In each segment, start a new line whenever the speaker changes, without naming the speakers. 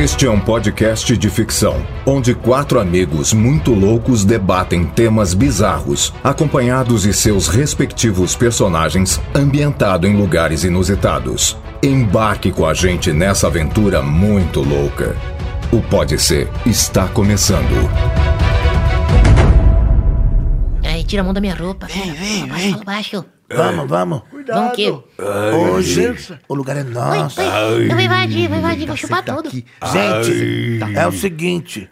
Este é um podcast de ficção, onde quatro amigos muito loucos debatem temas bizarros, acompanhados de seus respectivos personagens, ambientado em lugares inusitados. Embarque com a gente nessa aventura muito louca. O Pode Ser está começando.
Ai, tira a mão da minha roupa.
Vem, vem, vem.
Fala baixo.
Vamos, vamos.
Vamos o quê?
Hoje o lugar é nosso.
oi. Eu vou invadir, vou invadir, vou chupar tudo.
Gente, é o seguinte: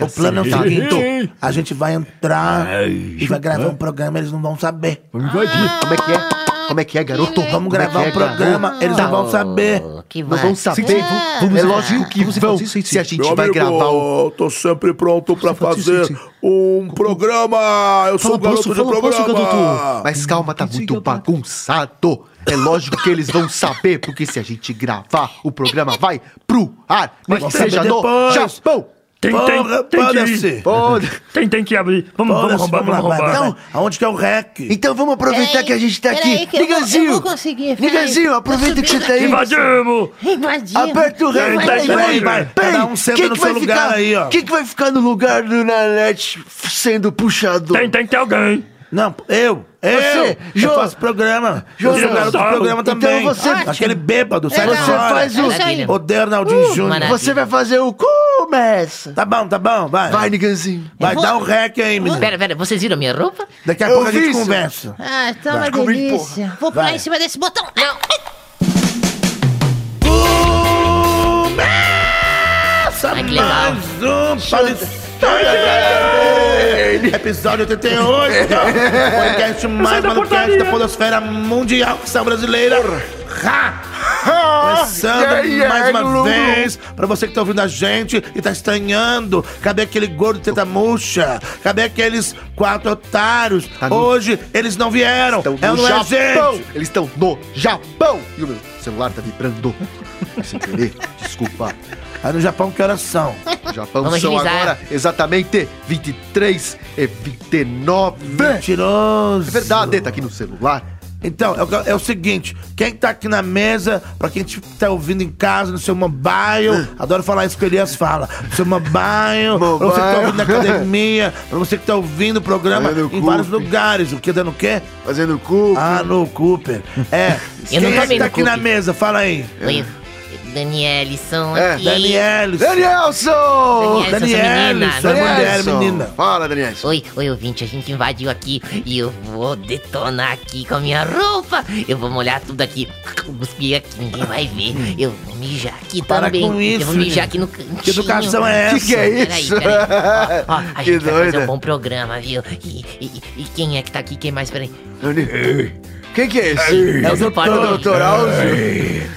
o plano é o seguinte: a gente vai entrar e vai gravar um programa, eles não vão saber.
Vamos invadir. Como é que é? Como é que é, garoto?
Vamos
é
gravar
que é,
um programa, eles não vão saber.
Que
Não vão saber.
Ah,
Vamos, é
ah,
lógico que
vamos
vão.
isso
Se a
sim.
gente
Meu
vai
amigo,
gravar o...
eu tô sempre pronto pra
fazer sim.
um programa. Eu sou
Fala
o garoto
posso,
de
fala posso,
programa.
garoto.
Mas calma, tá
Sim,
muito
sim,
bagunçado. É lógico que eles vão saber, porque se a gente gravar, o programa vai pro ar. Mas
vão
seja
saber
no
depois.
Japão.
Tem,
Porra,
tem, tem
pode
que ir.
ser.
Pode.
Tem, tem que abrir. Vamos, vamos roubar,
vamos lá,
vamos roubar.
vai. Aonde que é o rec?
Então vamos aproveitar
Peraí,
que a gente tá aqui.
que eu vou-
Niganzinho.
eu vou conseguir, peraí.
Niganzinho, aproveita
Tô
que você tá aí.
Invadimos!
Invadir.
Aperta o rei,
Peraí,
vai,
peraí,
vai.
Cada um senta
Quem
no
que
seu
vai
lugar
ficar-
aí, ó.
Quem que vai ficar no lugar do Nanete sendo puxador?
Tem, tem que ter alguém.
Não, eu. Eu.
Você,
eu
Jô.
faço programa.
Jô,
eu sou o garoto do
Então
programa também.
você-
Aquele bêbado, sai
Legal.
Você
fora.
faz o...
Isso aí.
Odeio Arnaldinho Júnior.
maravilha.
Você vai fazer o começa.
Tá bom, tá bom, vai.
Vai, Niganzinho.
Vai,
Eu vou-
dá um rec aí, menino.
Pera, pera, vocês viram minha roupa?
Daqui a
Eu
pouco a gente
isso.
conversa.
Ah, tá uma
comigo,
delícia. Vou pular
Vai.
em cima desse botão. Não.
Começa
Ai, que legal.
mais um Palestina. Episódio 88. Podcast mais malucast da podosfera mundial, que são brasileira. Ha! Começando
Yeah, yeah,
mais uma
Lulu.
vez pra você que tá ouvindo a gente e tá estranhando. Cadê aquele gordo teta murcha? Cadê aqueles quatro otários?
Tá no-
Hoje eles não vieram.
Estão
é,
no
não é,
Japão.
gente?
Eles estão no Japão. E o meu celular tá vibrando. Sem querer. Desculpa.
Aí no Japão, que horas são?
Japão
Vamos
são
agilizar.
agora exatamente 23 e 29.
Mentiroso.
É verdade, tá aqui no celular.
Então, é o, é o seguinte, quem tá aqui na mesa, pra quem tá ouvindo em casa, no seu mobile, adoro falar isso que o Elias fala, no seu mobile, pra você que tá ouvindo na academia, pra você que tá ouvindo o programa em vários
Cooper.
lugares, o que, dando o quê?
Fazendo cu.
Ah, no Cooper. É,
Eu não
quem é
tomei
que tá aqui na
Cooper.
mesa? Fala aí.
Oi, Danielson
É,
aqui.
Daniel.
Danielson!
Daniel-
Daniel,
menina.
sua mulher,
Danielson.
menina.
Fala, Danielson.
Oi, oi, ouvinte, a gente invadiu aqui e eu vou detonar aqui com a minha roupa. Eu vou molhar tudo aqui, cuspir aqui, ninguém vai ver. Eu vou mijar aqui
Para
também.
com isso,
eu vou mijar aqui no cantinho.
Que educação é essa?
Que que é
Peraí,
isso?
peraí. Ó, ó, a
Que
gente vai fazer um bom programa, viu? E, e- e quem é que tá aqui? Quem mais? Peraí.
Quem que é esse?
É o doutor.
pode-
Doutor?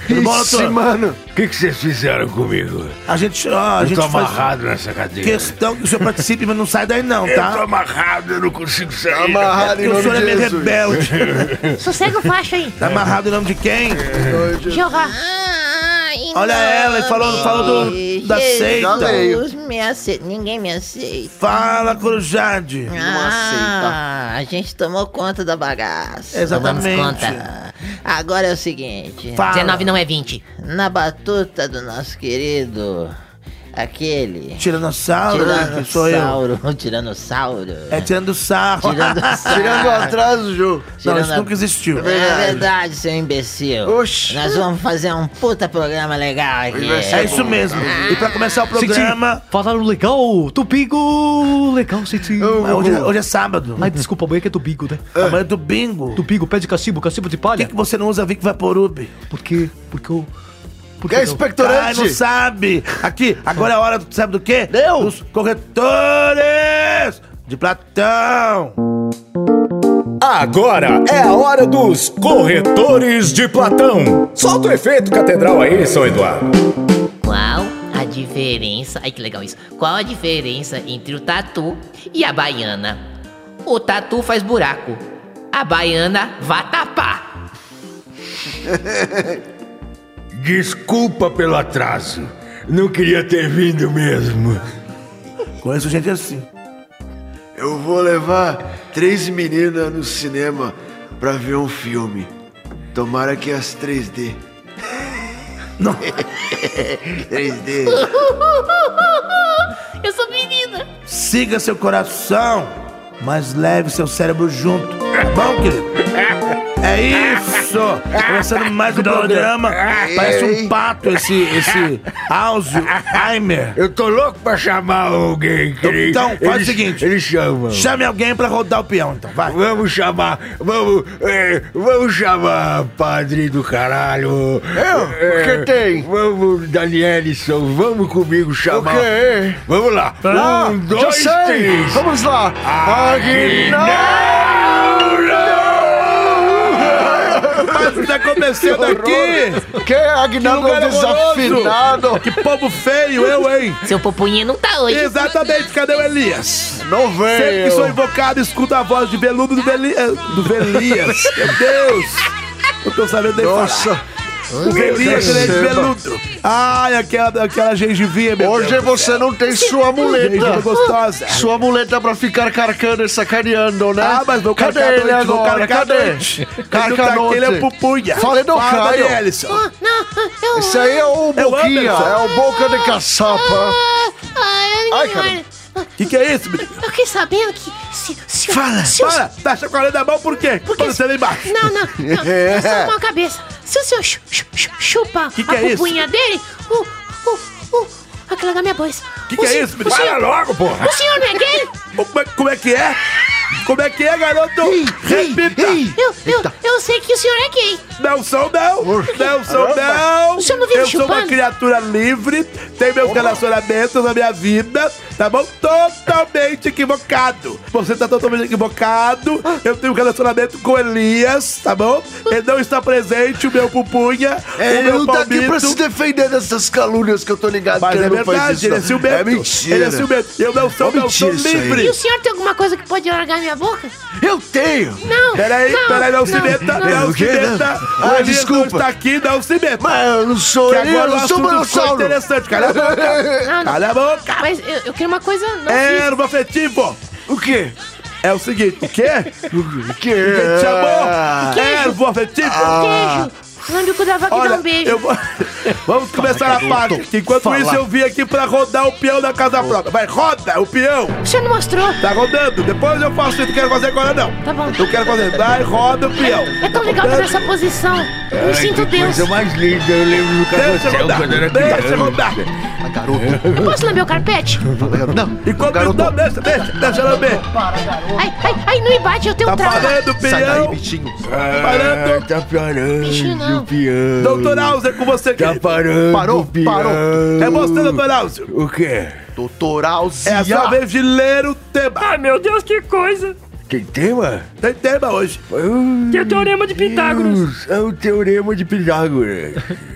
Tudo bom,
Ixi, mano.
O que, que vocês fizeram comigo?
A gente, ó, a
Eu
gente
tô
faz
amarrado nessa cadeira.
questão que o senhor participe, mas não sai daí não,
Eu tô
tá?
amarrado, eu não consigo sair.
Amarrado em
Porque o
nome
senhor é
de
meio rebelde.
Sossega o facho aí.
Tá amarrado em nome de quem?
Jeová.
Olha ela, ele falou, falou do, da seita.
veio.
me aceita. Ninguém me aceita.
Fala, Corujade.
Ah, a gente tomou conta da bagaça.
Exatamente.
Tomamos conta. Agora é o seguinte:
Fala.
19 não é 20. Na batuta do nosso querido. Aquele.
Tiranossauro, né? Que sou eu.
Tiranossauro. Tiranossauro.
É tirando sarro.
Tirando sarro.
Tirando atrás do jogo.
Não,
Tirando
isso
a-
nunca existiu.
É verdade, seu imbecil.
Oxi.
Nós vamos fazer um puta programa legal aqui.
É isso mesmo. E pra começar o programa...
Falaram legal, Tubigo! Legal, Citi.
Hoje, é- hoje é sábado.
Ai, desculpa, amanhã que é Tubigo, né?
Amanhã é do bingo. Por
Tubigo, pé de cacimbo, cacimbo de palha.
que, que você não usa Vic Vaporub?
Por quê? Porque eu... Porque
Que é
eu...
Ai,
expectorante?
não sabe. Aqui, agora é a hora, do- sabe do quê? Dos corretores de Platão.
Agora é a hora dos corretores de Platão. Solta o efeito catedral aí, São Eduardo.
Qual a diferença? Ai que legal isso. Qual a diferença entre o tatu e a baiana? O tatu faz buraco. A baiana vai tapar.
Desculpa pelo atraso. Não queria ter vindo mesmo.
Conheço gente assim.
Eu vou levar três meninas no cinema pra ver um filme. Tomara que as 3D. 3D.
Eu sou menina.
Siga seu coração, mas leve seu cérebro junto. Tá bom, querido? É isso! Começando mais um programa. Parece um pato esse, esse Alzheimer.
Eu tô louco pra chamar alguém, querido.
Então, faz o seguinte.
Eles chamam.
Chame alguém pra rodar o peão, então, vai.
Vamos chamar, vamos, é, vamos chamar padre do caralho.
Eu? O que tem?
Vamos, Danielson, vamos comigo chamar.
O quê?
Vamos lá.
Ah,
um,
já
dois,
sei!
três.
Vamos lá!
Mas tá começando aqui!
Que é Agnaldo
horroroso.
desafinado?
Que povo feio, eu, hein?
Seu popunha não tá hoje.
Exatamente, cadê o Elias?
Não
Sempre que sou
veio!
invocado, escuto a voz de veludo do, Veli... eh, do Velias. Meu Deus! Eu tô sabendo nem falar.
Nossa!
O É de
Receba.
veludo. Ai, aquela, aquela gengivinha, meu
Hoje
Deus.
você não tem sua muleta!
gostosa.
Sua muleta pra ficar carcando e sacaneando, né?
Ah, mas vou
Cadê ele agora? Cadê?
noite. Ele não
Carca
tá ele é pupunha.
Fale do
Fala,
Caio.
Danielson.
Não, eu.
Esse aí é o
É
Boquinha, é o Boca de Caçapa.
Ai,
Ai, cara.
Que que é isso, menino?
Eu fiquei sabendo que. Se, se,
Fala.
se o-
Para, tá chacoalhando a mão por quê?
Porque-
Quando você lá embaixo.
Não, não, não. Eu sou uma cabeça. Se o senhor chu- chu- chu- chupa
Que que
a
é isso?
pupunha dele, o. o. o. aquela da minha voz.
Que que é isso,
O senhor,
Fala logo, porra.
o senhor não é gay?
Como é, como é que é? Como é que é, garoto? Repita.
Eu, eu, eu sei que o senhor é gay.
Não sou não, não sou não.
O senhor não vive
Eu sou uma
chupando?
criatura livre, tenho meus relacionamentos na minha vida, tá bom? Totalmente equivocado. Você tá totalmente equivocado. Eu tenho um relacionamento com Elias, tá bom? Ele não está presente, o meu pupunha,
É,
o
ele
meu
não tá aqui pra se
palmito.
defender dessas calúnias que eu tô ligado
Mas
que
é
ele não faz
verdade,
isso.
ele é
não.
ciumento.
É mentira.
Ele é ciumento. Eu não sou,
Ó,
não sou livre.
E o senhor tem alguma coisa que pode largar minha boca?
Eu tenho.
Não.
Peraí,
não,
peraí, não, se
não,
meta,
não.
não,
O
se
quê?
meta.
Ah,
o Elias não
desculpa.
está aqui, não se meta.
Mas eu não sou
Que
ele,
agora
eu
o
não sou
assunto ficou
manossauro.
interessante. Cala a boca.
Não, não.
Cala a boca.
Mas eu, eu queria uma coisa não
É. Ervo afetivo.
O quê?
É o seguinte, o quê?
O quê?
Te chamou?
Queijo.
Ervo afetivo.
Queijo. Lambe o cu da vaca e dá
Olha,
um beijo.
eu vou... Vamos começar a parte. que Enquanto
Fala.
isso, eu vim aqui pra rodar o peão da casa própria. Vai, roda o peão.
O senhor não mostrou.
Tá rodando. Depois eu faço isso. Não quero fazer agora, não.
Tá bom.
Não quero fazer. Vai, roda o peão.
É tão legal fazer essa posição. Eu me sinto
que
Deus.
coisa mais linda. Eu lembro do
Deixa
carrossel
rodar.
quando era
Deixa rodar.
Garoto.
Posso lamber o carpete?
Garoto. Não,
Enquanto
garoto.
não, deixa, deixa, deixa ela ver.
Ai, ai, ai, não me bate, eu tenho
Tá
trauma.
parando o
Sai daí, bichinho.
Ah,
Parando.
tá parando
Bichinho não.
o peão.
Doutor Alza, é com você,
Tá
querido.
parando
Parou,
o peão.
parou.
É você, doutor Alza.
O quê?
Doutor Alzia.
É a sua vez de ler o tema.
Ai, meu Deus, que coisa.
Tem tema?
Tem tema hoje.
Que é o Teorema de Pitágoras.
Deus, É o teorema de Pitágoras.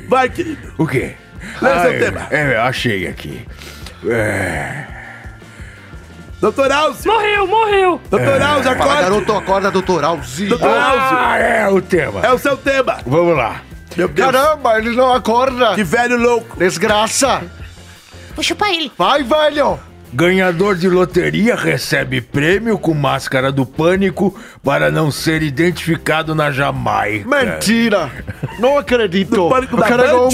Vai, querido.
O quê?
Lê seu
é,
tema.
É, achei aqui. É,
Doutor Alza.
Morreu, morreu.
Doutor Alza,
Fala,
acorde.
garoto, acorda, doutor Alzia.
Doutor Alza.
Ah, é o tema.
É o seu tema.
Vamos lá.
Meu Deus.
Caramba, ele não acorda.
Que velho louco.
Desgraça.
Vou chupar ele.
Vai, velho.
Ganhador de loteria recebe prêmio com máscara do pânico para não ser identificado na Jamaica.
Mentira. Não acredito.
Do pânico
Eu
da
quero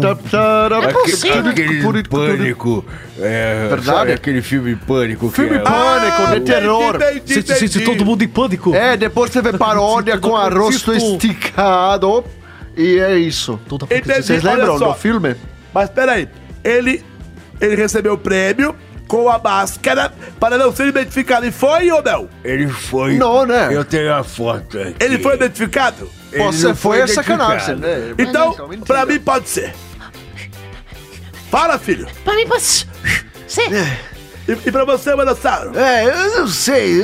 tá, tá,
É possível.
Aquele pânico. É,
Verdade?
sabe aquele filme Pânico?
Filme
que é,
Pânico, de
entendi,
terror.
entendi,
Se, se, se
entendi.
todo mundo em pânico.
É, depois você vê paródia com a rosto esticado. E é isso.
Entendi,
Vocês lembram
só.
do filme?
Mas peraí. Ele, ele recebeu o prêmio com a máscara para não ser identificado. E foi ou não?
Ele foi.
Não, né?
Eu tenho a foto aqui.
Ele foi identificado?
Ele
Você
não
foi é
identificado.
sacanagem, né?
Então,
mentira.
pra mim pode ser. Fala, filho.
Pra mim, pode ser.
E, e pra você, Manossauro?
É, eu não sei.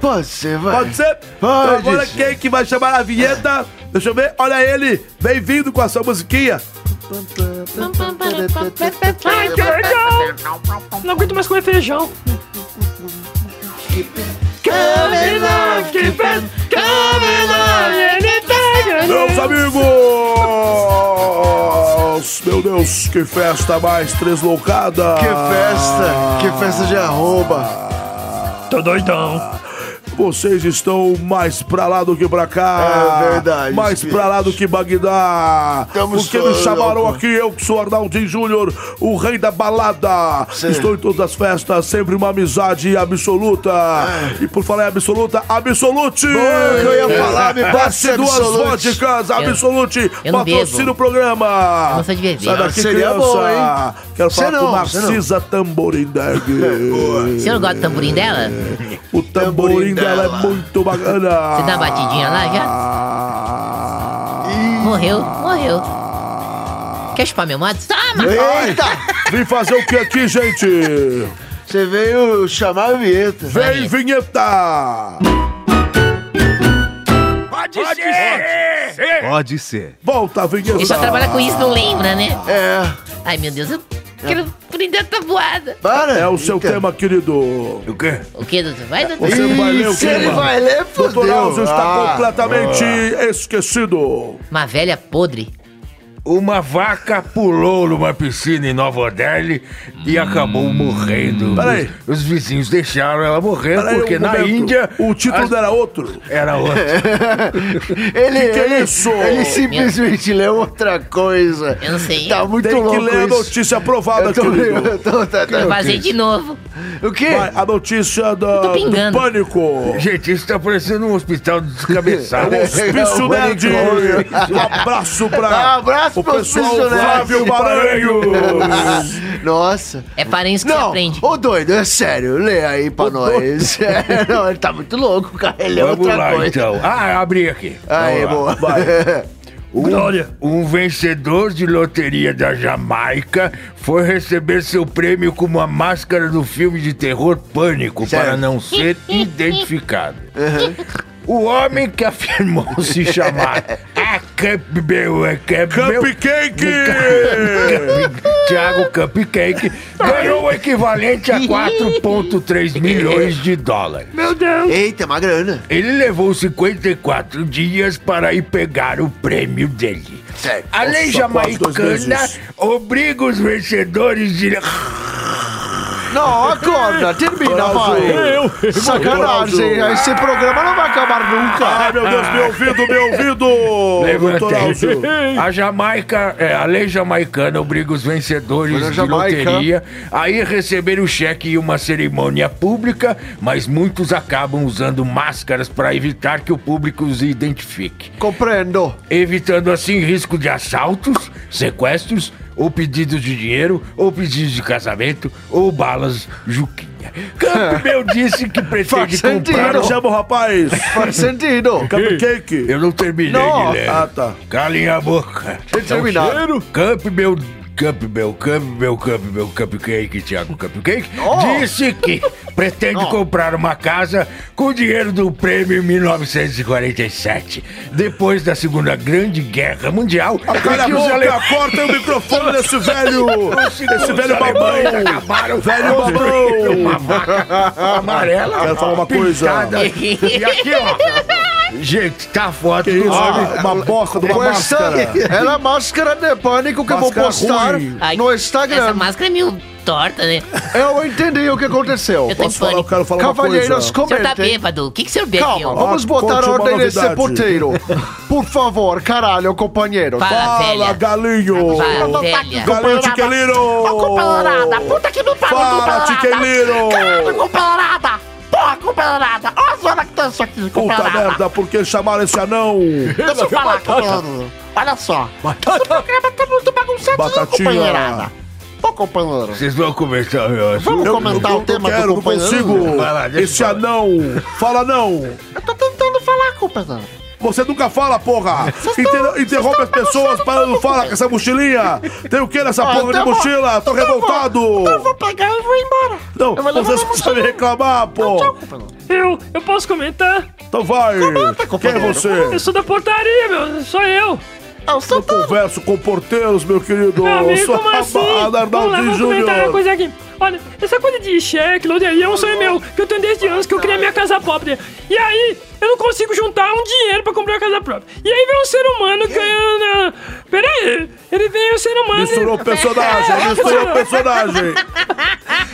Pode ser, vai.
Pode ser?
Pode
Então agora
ser.
quem que vai chamar a vinheta? Deixa eu ver. Olha ele. Bem-vindo com a sua musiquinha.
Ai, que legal. Não aguento mais comer feijão.
Meus amigos! Meu Deus, que festa mais tresloucada!
Que festa, que festa de arroba.
Tô doidão.
Vocês estão mais pra lá do que pra cá.
É verdade,
Mais
Speed.
pra lá do que Bagdá.
Estamos
Porque me chamaram
loucos.
aqui, eu que sou Arnaldinho Júnior, o rei da balada.
Sim.
Estou em todas as festas, sempre uma amizade absoluta. E por falar em absoluta, Absolute!
Boa, eu ia falar, me passe
duas
Absolute.
vodkas, Absolute,
eu não
patrocina o programa.
Eu não sou de beber.
Sai daqui,
Seria
criança.
bom, hein?
Quero
Cê
falar
não,
com
não.
Narcisa Tamborindeg.
O senhor gosta do tamborim dela?
O tamborim
Tamborim
dela é
dela.
muito bacana.
Você dá uma batidinha lá já? Morreu, morreu. Quer chupar meu modo? Toma!
Eita!
Vim fazer o que aqui, gente?
Você veio chamar a vinheta.
Vem, vinheta!
Pode, ser!
Pode ser.
Volta vinheta!
Ele só trabalha com isso, não lembra, né?
É.
Ai, meu Deus, eu quero prender essa voada.
Para.
É o seu
Então.
tema, querido.
O quê?
O que, doutor? Vai, doutor?
Você vai ler o
Ih, se ele vai ler,
Doutor
fodeu.
Alzo está
Ah.
completamente esquecido.
Uma velha podre.
Uma vaca pulou numa piscina em Nova Odele e acabou morrendo.
Peraí.
Os, os vizinhos deixaram ela morrer
Peraí um
porque na
momento.
Índia
O título
as-
era outro.
era outra.
Ele,
Que que é
ele,
isso?
ele simplesmente leu outra coisa.
Eu não sei.
Tá muito
Tem que
louco
ler a
isso.
notícia aprovada,
Eu tô,
querido.
eu tô, tá, tá,
Eu vazei
ok.
de novo.
O quê?
Vai, a notícia da, do pânico.
Gente, isso tá parecendo um hospital descabeçado.
Hospício
É o
Nerd. Um abraço pra
Um abraço
o
pro
pessoal
Nerd.
Flávio.
Nossa.
É parente que se
Não,
aprende.
ô doido, é sério, lê aí pra nós. É, não, ele tá muito louco, cara. Ele é
Vamos
outra
lá,
coisa.
então. Ah, abri aqui.
Aí, boa.
Um, um vencedor de loteria da Jamaica foi receber seu prêmio com uma máscara do filme de terror Pânico
Certo.
para não ser identificado. O homem que afirmou se chamar a Campbell, a Campbell,
Cupcake!
Thiago Cupcake, ganhou o equivalente a 4,3 milhões de dólares.
Meu Deus.
Eita, uma grana.
Ele levou 54 dias para ir pegar o prêmio dele.
Certo.
A lei
Nossa,
jamaicana obriga os vencedores de.
Não, acorda, termina, vai. Sacanagem, esse programa não vai acabar
Ai,
nunca.
meu Deus, meu ouvido, meu ouvido!
A Jamaica, é, a lei jamaicana obriga os vencedores de loteria a ir receber o cheque em uma cerimônia pública, mas muitos acabam usando máscaras para evitar que o público os identifique.
Compreendo.
evitando assim risco de assaltos, sequestros, ou pedidos de dinheiro, ou pedidos de casamento, ou balas Juquinha. Campbell disse que pretende
Faz sentido.
comprar.
Como chama o rapaz?
Faz sentido.
Cupcake.
Eu não terminei
Não.
de ler.
Ah, tá.
Calem a boca.
Deixa eu terminar.
Campbell. Campbell, Campbell, Campbell, Cupcake, Thiago Cupcake,
Oh.
disse que pretende comprar uma casa com o dinheiro do prêmio em 1947, depois da Segunda Grande Guerra Mundial.
Cala a
que
boca,
ale-
corta o microfone desse velho! Esse
Os
velho babão!
acabaram
Velho babão!
uma vaca amarela.
Quero falar uma coisa.
E aqui, ó. Gente, tá foto
Que
do
isso?
homem.
uma bosta de uma máscara!
é a máscara de pânico que eu vou
Máscara
postar
ruim.
Ai,
no
Essa
Instagram.
máscara é meio torta, né?
Eu entendi o que aconteceu.
Eu tô em
Posso falar? Eu
pânico.
quero falar uma
Cavalheiros,
coisa.
O senhor tá
comentem.
bêbado. O que, que o senhor bebe,
Calma,
ó?
vamos
Ah,
botar
conte uma
ordem nesse
novidade.
puteiro. Por favor, caralho, companheiro.
Fala,
Fala,
velha.
galinho!
Fala, velha.
Galinho Tiqueliro!
Comparada, puta que me pariu,
Fala. Tiqueliro!
Caralho, comparada. Porra, comparada. Olha a zona que tá isso aqui,
Puta
comparada.
merda, por que chamaram esse anão?
Deixa eu falar, companheiro. Olha só. Esse programa tá muito bagunçadinho,
Batatinha.
companheirada. Ô, companheiro.
Vocês vão começar meu?
Vamos
Eu,
comentar
eu
o tema
quero,
do
não
companheiro?
consigo!
Vai lá,
Esse
eu falar.
anão! Fala não!
Eu tô tentando falar, companheiro.
Você nunca fala, porra! Inter- interrompe as pessoas para não falar com essa mochilinha! Tem o que nessa
Ah,
porra de
então eu vou-
mochila? Tô
então eu vou-
revoltado!
Então eu vou pegar e vou embora.
Não,
Eu vou
você só sabe reclamar, pô!
Tchau.
Eu, eu posso comentar?
Então vai! Quem é
companheiro.
Eu
você?
sou da portaria, meu, sou eu.
É o
Eu converso com porteiros, meu querido!
Meu amigo,
Sou
como assim? Vamos lá, vamos comentar uma coisa aqui. Olha, essa coisa de cheque, loteria é um sonho meu, que eu tenho desde anos que eu queria minha casa própria. E aí, eu não consigo juntar um dinheiro pra comprar uma casa própria. E aí vem um ser humano que... Uh, peraí, ele vem um ser humano...
Misturou o personagem, misturou o personagem!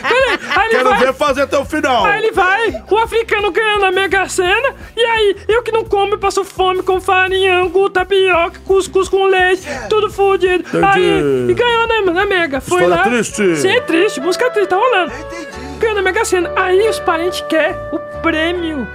Peraí, aí
Quero
vai...
ver fazer até o final.
Aí ele vai, o africano ganhando a Mega Sena, e aí eu que não como, eu passo fome com farinha, angu, tapioca, cuscuz com leite, tudo fudido. Aí, e ganhou na, na Mega. Foi
História
lá.
triste.
Sim, é triste, música triste, tá rolando. Ganhou na Mega Sena. Aí os parentes querem o prêmio.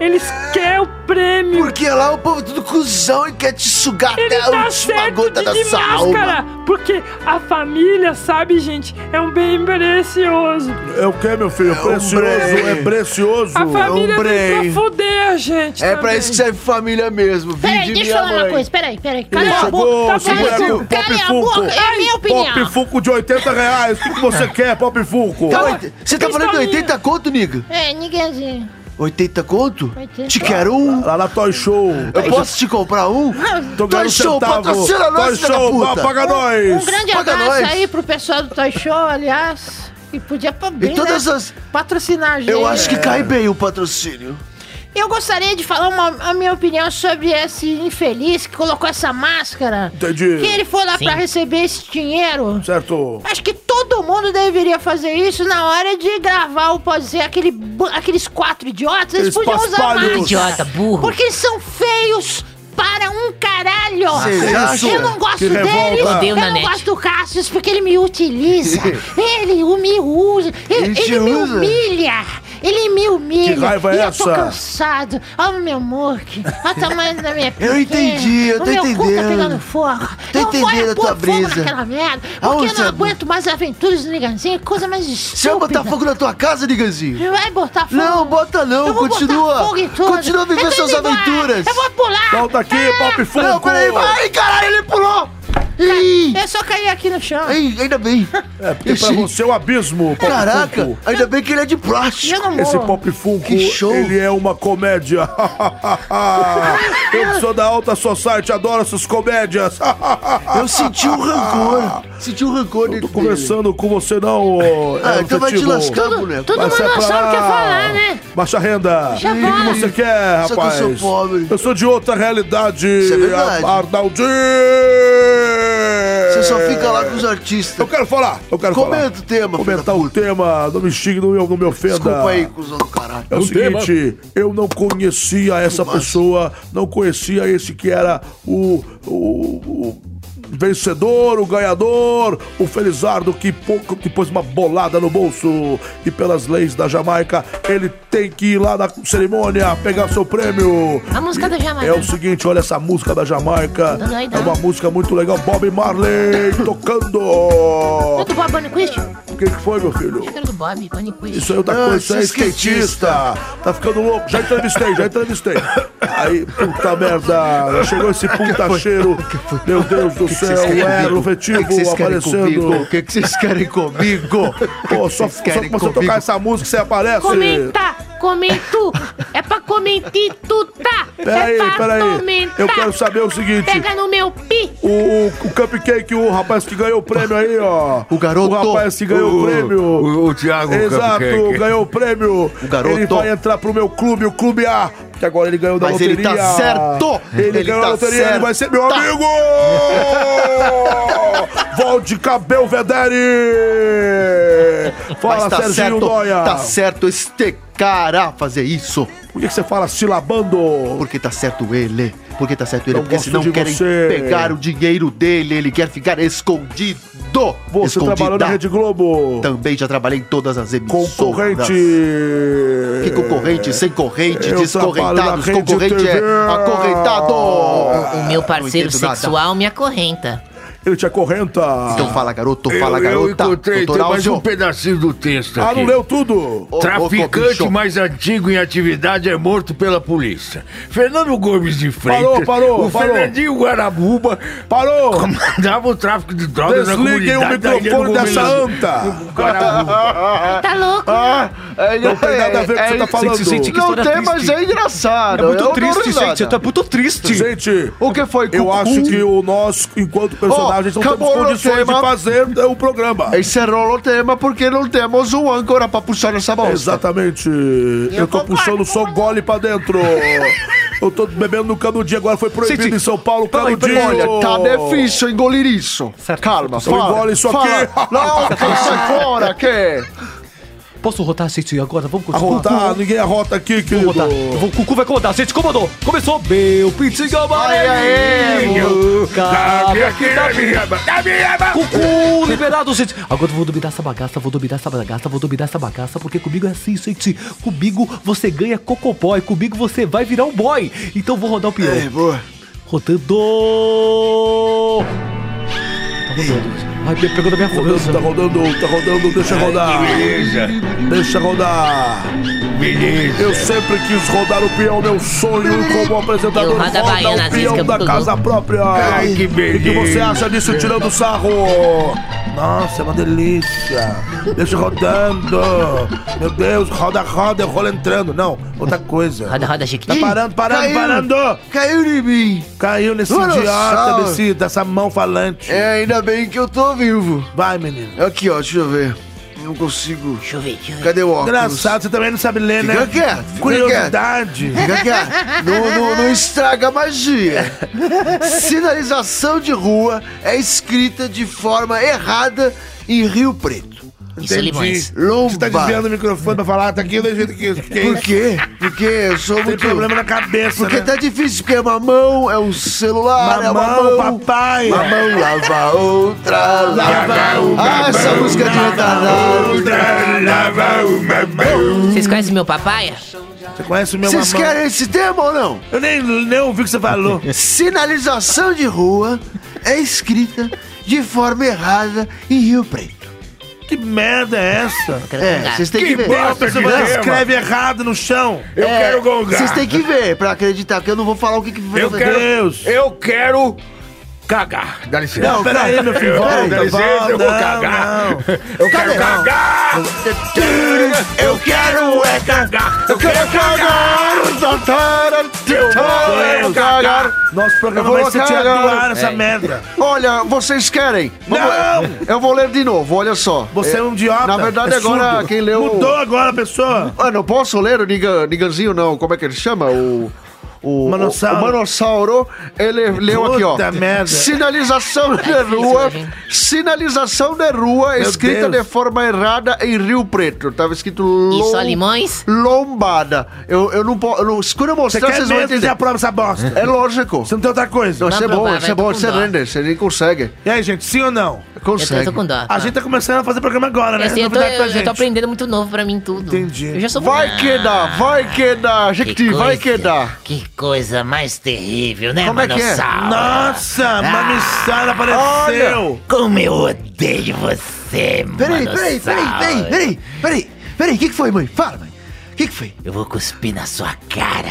Eles querem o prêmio.
Porque lá o povo é tudo cuzão e quer te sugar
Ele
até a
tá
última
certo
gota
de,
da
de
sua alma.
porque a família, sabe, gente, é um bem precioso.
É o que, meu filho? Precioso,
brei.
é precioso.
A família
um
vem pra foder a gente
É pra
também.
isso que serve família mesmo.
Peraí, deixa eu
minha
falar uma
mãe.
coisa. Peraí, peraí. Cala a boca. Tá bom, Cala
Pop
a boca. É a minha opinião.
Pop Funko de 80 reais. O que, que você quer, Pop Funko?
Tá, oit- Você tá falando de 80 conto, Niga?
É, ninguém...
80 conto?
80.
Te quero um.
Lá na Toy Show.
Eu posso te comprar um?
Tô
Toy Show,
centavo.
patrocina nós,
Toy Show,
puta.
paga
Um
nós.
grande
Paga
abraço
nós.
aí pro pessoal do Toy Show, aliás. E podia bem,
E todas
né?
as.
patrocinar a gente.
Eu acho que cai bem o patrocínio.
Eu gostaria de falar uma- a minha opinião sobre esse infeliz que colocou essa máscara.
Entendi.
Que ele foi lá
Sim.
pra receber esse dinheiro.
Certo.
Acho que todo mundo deveria fazer isso na hora de gravar o pode ser aquele, aqueles quatro idiotas. Eles
Eles
podiam usar máscara.
Idiota, burro.
Porque eles são feios para um caralho.
Vocês acham?
Eu não gosto.
Odeio
Eu não
Nanete.
gosto do Cassius porque ele me utiliza. ele me usa. Ele,
Ele
me
usa?
humilha. Ele me humilha.
Que raiva é
e eu tô
essa?
cansado. Olha o meu muque. Olha o tamanho da minha
Eu entendi, eu tô
o meu cu tá
entendendo.
pegando fogo.
Tô
eu
entendendo a tua brisa.
naquela merda. Porque
Aonde
eu não aguento mais aventuras do Niganzinho. Coisa mais estúpida.
Você vai botar fogo na tua casa, Niganzinho?
Vai botar fogo.
Não, bota não,
Eu vou
continua.
botar fogo em tudo.
Continua vivendo suas aventuras.
Eu vou pular.
Volta aqui, Pop Funko.
Não, peraí, vai, caralho, ele pulou! Ih,
Eu só caí aqui no chão.
Ai, ainda bem.
É, porque pra
Esse-
você é o abismo, Pop
Caraca,
Funko.
ainda bem que ele é de plástico.
eu não
Esse. Pop Funko,
Que show.
ele é uma comédia. Eu sou da Alta Society, adoro essas comédias.
Eu senti um rancor. Senti um rancor
Tô
dentro
conversando com você não, ô,
Ah,
é,
então vai te lascar, boneco.
Todo
Vai
mundo
ser
não
pra
sabe o que
lá.
falar, né?
Baixa renda.
Já
O que, você quer,
Só que eu
rapaz?
sou pobre.
Eu sou de outra realidade.
Isso é verdade.
Arnaldinho.
Você só fica lá com os artistas.
Eu quero falar, eu quero
Comenta
falar.
o tema,
Comentar o tema, não me xingue, não, me- não me ofenda.
Desculpa aí, cuzão do caralho.
É o seguinte, eu não conhecia essa pessoa, não conhecia esse que era o, o, o vencedor, o ganhador, o Felizardo que, pouco, que pôs uma bolada no bolso e pelas leis da Jamaica ele tem que ir lá na cerimônia pegar seu prêmio.
A música da Jamaica.
É o seguinte, olha essa música da Jamaica, é uma música muito legal, Bob Marley tocando.
É do Bob?
O que, que foi, meu filho?
Era do Bob Bunnyquist.
Isso aí é outra coisa, isso é
você é
skatista. Tá ficando louco. Já entrevistei, já entrevistei. Aí, puta merda, chegou esse puta cheiro. Meu Deus do céu, o Ero
O que
efetivo
que vocês querem comigo?
aparecendo.
O que que vocês querem comigo?
Pô, só, só
querem
que você
comigo?
tocar essa música, você aparece.
Comentar, comento. É pra comentar tu tá.
Peraí,
é
peraí. Eu quero saber o seguinte.
Pega no meu pi.
O, o, o Cupcake, o rapaz que ganhou o prêmio aí, ó.
O garoto.
O rapaz que ganhou o, prêmio.
O, o Thiago
Exato,
Cupcake.
ganhou o prêmio.
O garoto.
Ele vai entrar pro meu clube, o Clube A. Que agora ele ganhou da
Mas ele
loteria.
tá certo.
Ele,
Ele
ganhou
tá
a loteria, ele vai ser meu
certo.
amigo! Volte Cabel Vedere! Fala,
Mas tá
Serginho
certo, tá certo este cara fazer isso.
Por que que você fala silabando?
Porque tá certo ele. Porque tá certo ele.
Eu
porque senão querem
você.
pegar o dinheiro dele. Ele quer ficar escondido.
Você
Escondida.
trabalhou na Rede Globo.
Também já trabalhei em todas as emissoras.
Concorrente.
Que concorrente, sem corrente, descorrentados. Concorrente é
TV.
acorrentado.
O meu parceiro
Não entendo nada.
sexual me acorrenta.
Ele te acorrenta.
Então fala, garoto,
Eu,
fala,
eu
garota.
encontrei
Doutor
tem mais um pedacinho do texto
Ah,
aqui.
não leu tudo?
Ô,
Traficante
bicho.
mais antigo em atividade é morto pela polícia. Fernando Gomes de Freitas.
Parou, parou,
O
parou.
Fernandinho Guarabuba
Parou!
comandava o tráfico de drogas na
Desliguem o
comunidade da Ilha do
microfone dessa anta!
Guarabuba.
Tá louco?
Ah, é,
Não tem nada a ver com o que você tá falando.
Não tem, mas é engraçado.
É muito
Eu
triste, gente. Você tá muito triste.
Gente,
O que foi?
eu acho que o nós, enquanto personagens,
Ó,
não temos condições de fazer é, o programa.
Encerrou o tema porque não temos um âncora pra puxar essa bosta.
Exatamente. Eu tô
concordo
puxando só gole pra dentro. Eu tô bebendo no canudinho, agora foi proibido
Gente,
em São Paulo o canudinho.
Olha, tá difícil engolir isso. Calma,
Eu
fala.
engolo isso
fala.
aqui.
Não, que sai fora, que?
Posso rotar, gente, agora? Vamos
Arrotar, ninguém arrota aqui, querido.
Vamos rodar. Eu vou- O Cucu vai comandar, gente, comandou. Começou. Meu pintinho amarelinho. Cabe aqui na minha mão. Cucu liberado, gente. Agora eu vou dominar essa bagaça, vou dominar essa bagaça, vou dominar essa bagaça, porque comigo é assim, gente. Comigo você ganha cocobói, comigo você vai virar um boy. Então vou rodar o peão.
É, boa.
Rodando. Tá rodando. Ai, pegou da minha força.
Tá rodando, tá rodando, deixa rodar.
Beleza,
Deixa rodar.
beleza.
Eu sempre quis rodar o peão, meu sonho como apresentador.
Eu
roda
baiana,
o peão da casa própria.
Ai, que
O que
beleza.
você acha disso tirando sarro? Nossa, é uma delícia. Deixa rodando. Meu Deus, roda, roda, eu rolo entrando. Não, outra coisa.
Roda, roda,
Tá
Chiquinho.
parando, parando,
Caiu.
parando.
Caiu em mim.
Caiu nesse
Olha
idiota,
só.
desse, dessa mão falante.
É, ainda bem que eu tô vivo.
Vai, menino.
Aqui, ó, deixa eu ver. Não consigo.
Deixa eu ver, deixa eu ver.
Cadê o óculos?
Engraçado, você também não sabe ler, né?
Fica quieto, fica
Curiosidade.
Fica quieto. Não, não, não estraga a magia. Sinalização de rua é escrita de forma errada em Rio Preto.
Isso, limões.
Você tá desviando o microfone pra falar, tá aqui do jeito que, é
Por quê? Porque eu sou
Tem
muito...
problema na cabeça,
Porque
né?
tá difícil, porque é uma mão, é um celular, é uma
Mamão,
mão.
papai.
Uma mão lava outra, lava uma Ah, essa música de retardado.
Lava uma mão.
Vocês conhecem meu papai?
Você conhece o meu
Vocês
mamão?
querem esse tema ou não?
Eu nem, nem ouvi o que você falou.
Sinalização de rua é escrita de forma errada em Rio Preto.
Que merda é essa?
É, vocês têm que
Que
ver.
bosta
Você escreve errado no chão.
Eu
É,
quero gongar.
Vocês têm que ver pra acreditar, porque eu não vou falar o que que
Eu quero,
Deus.
eu quero cagar. Dá licença.
Não, peraí, meu filho, volta,
Dá licença, eu vou cagar.
não.
Eu quero cagar. Eu quero é cagar. Eu quero cagar.
Eu vou cagar.
Nosso programa vai ser tirado do ar, essa merda.
Olha, vocês querem?
Não!
Eu vou ler de novo, olha só.
Você é um idiota.
Na verdade,
é
agora
surdo.
quem leu-
Mudou agora a pessoa.
Ah, não posso ler o Niga, Niganzinho, não. Como é que ele chama? O. O
Manossauro.
o, Manossauro, ele leu aqui, ó.
Merda.
Sinalização de
difícil
rua. Sinalização de rua
Meu
escrita
Deus.
de forma errada em Rio Preto. Tava escrito lom,
só limões?
lombada. Eu, eu não posso. Quando eu
Você
mostrar,
quer
vocês vão
você
entender.
aprova essa bosta?
É lógico.
Você não tem outra coisa.
Não, isso é bom, isso é bom, isso é
dó.
render, você nem consegue.
E aí, gente, sim ou não?
Eu tô,
Consegue.
eu tô com dó.
A gente tá começando a fazer programa agora, né?
Assim, eu, tô, eu, eu tô aprendendo muito novo pra mim tudo.
Entendi.
Eu já sou
Vai que dá, vai que dá, Jequiti, vai que dá.
Que coisa mais terrível, né,
Como é que é?
Nossa, Mamissara apareceu.
Como eu odeio você,
Peraí,
Manossauro.
peraí, peraí, peraí, peraí, peraí, peraí, o que que foi, mãe? Fala, mãe. O que que foi?
Eu vou cuspir na sua cara.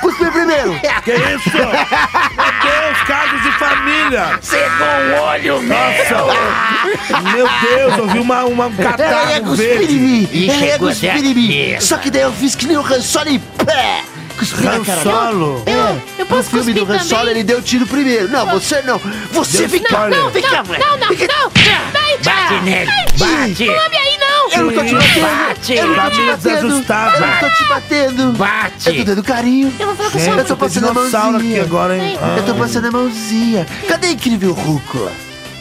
Cuspe primeiro.
Que isso? Meu Deus, casos de família.
Cegou o olho,
Nossa. Meu Deus, eu vi uma, uma, um
Ela
catarro
cuspir em
verde.
Ela ia
chegou
cuspir
até
em mim.
aqui,
Só que daí eu fiz que nem o e pé. Cuspi na cara dela.
Solo.
É,
eu posso
no filme do Han Solo ele deu tiro primeiro. Não, você não. Você
Deu
fica...
spoiler.
Não, fica...
Não, não,
fica-
não! Vai,
Bate nele, bate,
Come não!
Eu não tô te batendo.
Bate.
Eu não tô te batendo. Eu não tô te batendo. Eu tô
bate.
dando carinho.
Eu vou falar com senhor.
Eu tô passando a mãozinha.
aqui agora, hein?
Eu tô passando a mãozinha. Cadê a incrível Rúcula?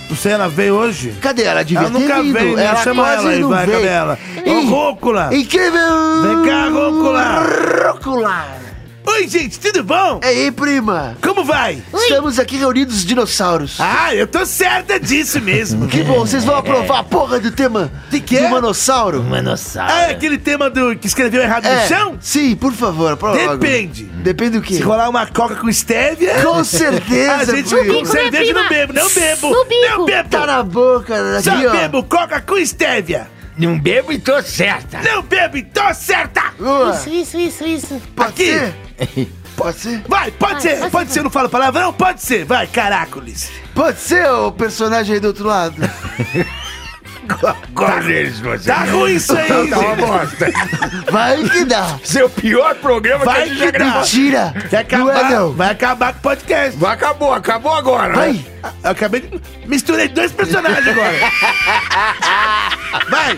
Não sei, ela veio hoje?
Cadê ela? Devia
Ela nunca
ter vindo.
veio, né?
Ela
Chama ela aí, vai,
veio.
cadê ela? Ô, Rúcula!
Incrível!
Vem cá, Rúcula!
Rúcula!
Oi, gente, tudo bom?
E aí, prima?
Como vai?
Estamos aqui reunidos os dinossauros.
Ah, eu tô certa disso mesmo.
Que bom, vocês vão aprovar a porra do tema
De quê?
do manossauro?
Manossauro.
Ah, é aquele tema do que escreveu errado no chão?
Sim, por favor, aprova logo.
Depende.
Depende do quê?
Se rolar uma coca com stevia...
Com certeza,
A gente
prima.
com cerveja não bebo, não bebo.
No bico.
Não bebo.
Tá na boca,
Só
aqui, ó.
bebo coca com stevia.
Não bebo e tô certa.
Não bebo e tô certa.
Isso, isso, isso, isso.
Pode
Aqui.
ser? Pode ser?
Vai, pode
Vai,
ser.
pode
Pode
ser.
ser, não fala palavrão? Pode ser. Vai, caracoles.
Pode ser o personagem aí do outro lado?
Qual deles você?
Tá ruim isso aí,
Tá uma
gente.
bosta.
Vai que dá.
Seu pior programa
Vai
que a gente já
que dá.
gravou.
Mentira. Não
acabar?
é, não.
Vai acabar com o podcast.
Vai, Acabou, acabou agora.
Vai.
Eu acabei de... Misturei dois personagens agora. Vai.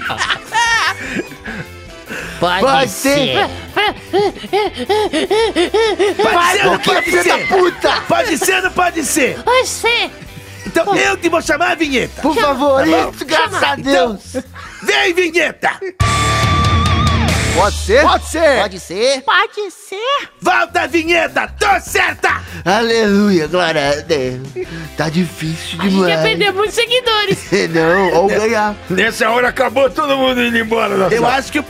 Pode
Vai
ser.
ser.
Pode ser ou não pode ser?
da puta!
Pode ser ou não pode ser?
Você!
Então eu que vou chamar a vinheta.
Por favor,
Tá
isso, graças a Deus!
Vem, vinheta!
Pode ser? Pode ser!
Pode ser?
Pode ser?
Volta a vinheta! Tô certa!
Aleluia, glória a Deus. Tá difícil
A gente
demais.
ia perder muitos seguidores.
Não, ou ganhar.
Nessa hora acabou todo mundo indo embora. da
Eu
sala.
acho que...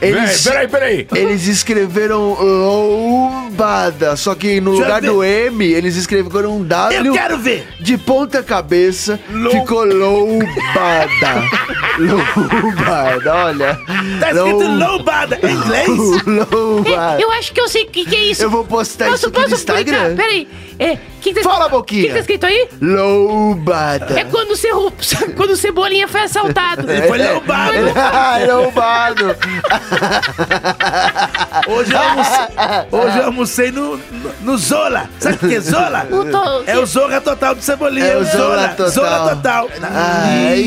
Eles,
Peraí, peraí, peraí.
eles escreveram lombada, só que no
Deixa
lugar do M, eles escreveram um W
Eu quero ver!
de ponta cabeça, ficou lombada. lombada, olha.
Tá escrito lombada em inglês?
Lombada.
Eu acho que eu sei o que, que é isso.
Eu vou postar isso aqui no Instagram.
explicar? Peraí. É, que que tá-
Fala,
O que,
Boquinha.
que tá escrito aí?
Lombada.
É quando o, Cerro, quando o Cebolinha foi assaltado.
Ele foi lombado.
Ah, lombado.
Hoje eu almocei, hoje eu almocei no, no, no Zola. Sabe o que é Zola?
O to-
É o Zorra Total do Cebolinha.
É o Zorra Total.
Zorra Total.
Ai.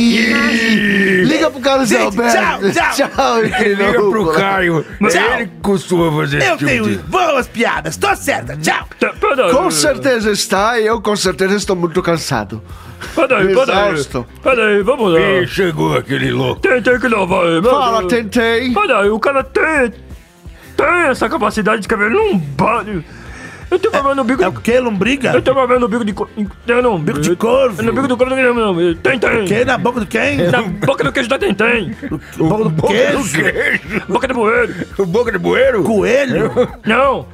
Liga pro Carlos
Gente,
Alberto.
tchau, tchau.
Liga pro Caio.
Tchau.
Ele costuma fazer
Eu
tipo
tenho
de...
boas piadas. Tô certa. Tchau.
Com certeza está e eu com certeza estou muito cansado.
Peraí, peraí. Peraí, vamos lá.
Ih, chegou aquele louco.
Tentei que não vai. meu
Fala, tentei.
Peraí, o cara tem. Tem essa capacidade de escrever num banho. Eu tenho problema no bico
É o que, lombriga?
Eu tenho problema no bico de. co- Tem não.
Bico de corvo?
No bico do corvo não, não. Tem, tem.
Que na boca do quem?
Na boca do queijo da tem, tem.
boca do queijo?
queijo.
Boca de bueiro.
Boca de bueiro?
Coelho?
Não.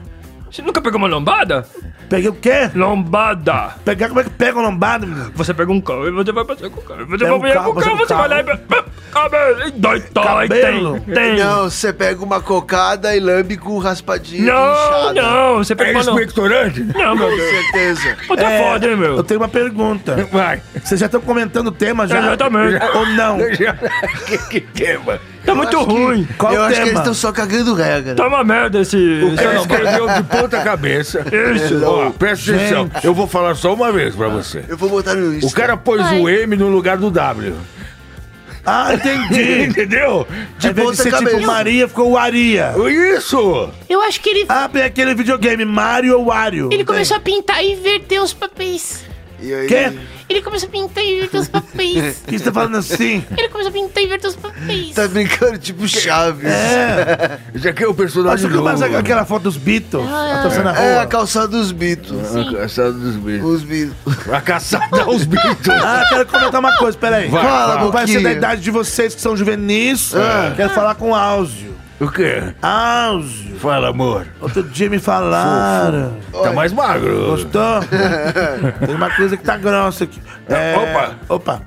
Você nunca pegou uma lombada?
Peguei o quê?
Lombada.
Pegar como é que pega menino?
Você pega um carro e você vai passear com o carro. Você
Pega
vai
um
com o carro,
você
você vai lá e... Cabelo. e Dói, dói,
Cabelo.
tem, tem.
Não, você pega uma cocada e lambe com raspadinho
Não,
inchada.
não, você
É
pega uma... Não,
expectorante?
não meu
Com
Deus.
certeza.
Pô, tá foda, hein, meu?
Eu tenho uma pergunta.
Vai.
Vocês já estão comentando o tema já?
Exatamente.
Ou não?
que, que tema?
Tá muito
acho que-
ruim.
Qual
eu
o
acho que eles estão só cagando regra.
Tá uma merda esse...
Ele
esse
escreveu de ponta cabeça.
Isso.
Ó, presta atenção. Eu vou falar só uma vez pra você.
Eu vou botar no Insta.
O cara pôs
Vai.
o M no lugar do W.
Ah, entendi.
Entendeu?
De de
ponta
ser
cabeça.
tipo Maria, ficou o Aria.
Isso!
Eu acho que ele,
Ah, tem aquele videogame, Mario ou Wario.
ele começou a pintar e inverter os papéis.
E aí?
Quê?
Ele começou a pintar e inverter os papéis.
O que você tá falando assim?
Ele começou a pintar e inverter os papéis.
Tá brincando tipo Chaves.
É.
Esse aqui é o
Acho
personagem
que mais
novo.
aquela foto dos Beatles.
Ah.
Na
É a calçada dos Beatles.
A caçada dos Beatles.
Os Beatles.
A caçada aos Beatles.
Ah, quero comentar uma coisa, peraí.
Vai,
Fala,
fala.
Vai ser da idade de vocês que são juvenis.
Ah.
Quero falar com o Áuzio.
O quê?
Áuzio.
Fala, amor.
Outro dia me falaram.
Tá mais magro.
Gostou? Tem uma coisa que tá grossa aqui. É,
Opa.
Opa.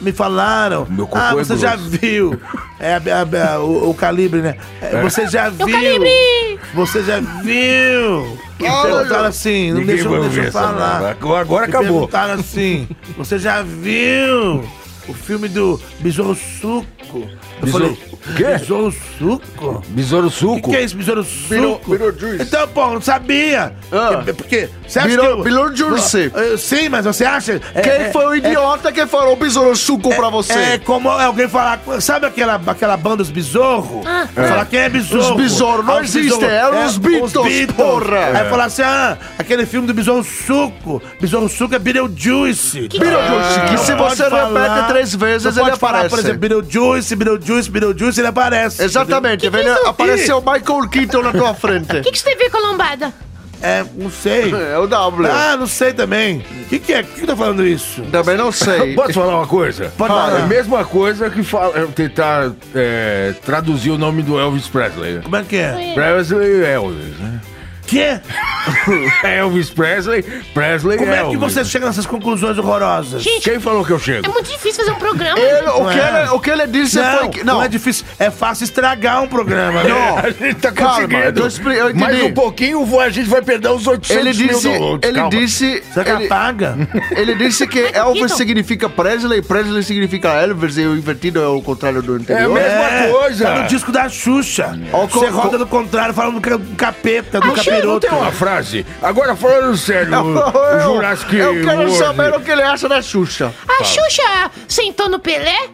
Me falaram.
Meu cocô
ah,
é
você já
grosso.
viu. É, a- a- o, o calibre, né? É, Você já viu.
calibre!
Você já viu. Me perguntaram assim, não deixa, não deixa eu falar.
Agora, agora
Me
acabou.
perguntaram assim, você já viu o filme do Besouro Suco? Eu
Besouro-
falei,
Quê?
Besouro Suco?
Besouro
O
suco?
que é isso, Besouro Suco?
Besouro- Besouro Juice.
Então, pô, não sabia.
Ah.
Porque- Porque, você acha
Besouro-
que... eu-
Besouro Juice.
Eu- Sim, mas você acha... é-
Quem
é-
foi o idiota que falou besouro suco pra você?
É como alguém falar, sabe aquela, aquela banda Os Besorro?
Ah.
Falar quem é Besorro.
Os Besorro não
Ah, os
existem, eram os Beatles, porra.
Aí falar assim, ah, aquele filme do Besorro Suco. Besorro Suco é Beetlejuice.
Beetlejuice, que se você repete
falar-
três vezes, ele
pode falar,
aparece.
por exemplo, Beetlejuice, Beetlejuice, Beetlejuice, ele aparece.
Exatamente,
Que que é
velho,
isso?
apareceu o Michael Keaton na tua frente.
O que, que isso tem a ver com a lombada?
É, não sei.
É o W.
Ah, não sei também. O que, que é? Por que tá falando isso?
Também não sei.
Posso falar uma coisa?
Pode
É
falar.
a mesma coisa que fala, é tentar é, traduzir o nome do Elvis Presley.
Como é que é?
Presley Elvis, né?
Que?
Elvis Presley, Presley
Como é
Elvis.
que você chega nessas conclusões horrorosas?
Gente,
Quem falou que eu
é
chego?
muito difícil fazer um programa.
Ele- o, que
é.
ele, o que ele disse
Não,
foi que.
não,
Não,
é difícil. É fácil estragar um programa.
Não.
A gente tá
Calma,
conseguindo. Mais um pouquinho a gente vai perder os 800
ele disse.
mil downloads.
Ele
Calma.
disse.
Você que
Ele,
apaga?
ele disse que Elvis significa Presley, Presley significa Elvis e o invertido é o contrário do
É
anterior.
mesmo. coisa.
Tá no disco da Xuxa. Você roda do contrário, falando do ca- do capeta, do
Não não tem uma frase. Agora falando sério, o, o Jurassic
eu quero
World.
saber o que ele acha da Xuxa.
A Xuxa sentou no Pelé?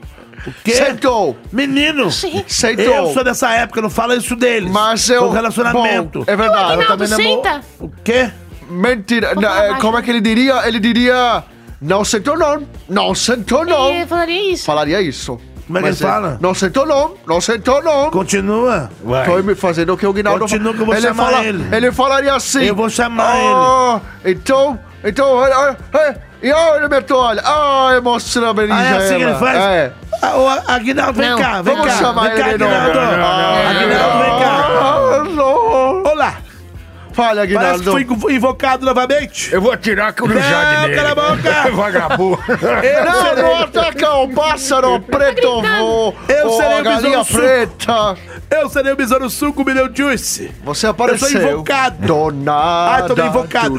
quê?
Sentou.
Menino!
Sentou.
Eu sou dessa época, não fala isso deles.
Mas eu...
Foi um relacionamento.
Bom, é verdade.
Eu também namoro-
senta.
O quê?
Mentira. Na- é, como é que ele diria? Ele diria... Não sentou não. Não sentou não.
Ele falaria isso.
Falaria isso.
Como é que
Mas
ele fala?
Não sentou não. Não sentou não.
Continua.
Tô me fazendo o que o Guinaldo
Continua que eu vou
ele
chamar
fala,
ele.
Ele falaria assim.
Eu vou chamar
ah, Então, então, ah, ah, e olha minha toalha. Ai, mostra a berinjela.
Ah, é assim que ele faz?
É.
Ah, ô, Aguinaldo, vem
Não.
cá, vem
Vamos
cá.
chamar
vem cá,
ele novo.
Aguinaldo.
Ah,
Aguinaldo, vem cá.
Ah,
Olá.
Fala,
Parece que invo- invocado novamente.
Eu vou atirar a corujade
Não,
nele.
cala a boca.
Vagabundo.
Eu
Não,
serei-
não ataca o pássaro preto, vô.
Eu serei o
galinha preta.
Eu serei o besouro suco, deu juice.
Você apareceu.
Eu sou invocado.
Do nada.
Ah, tô invocado.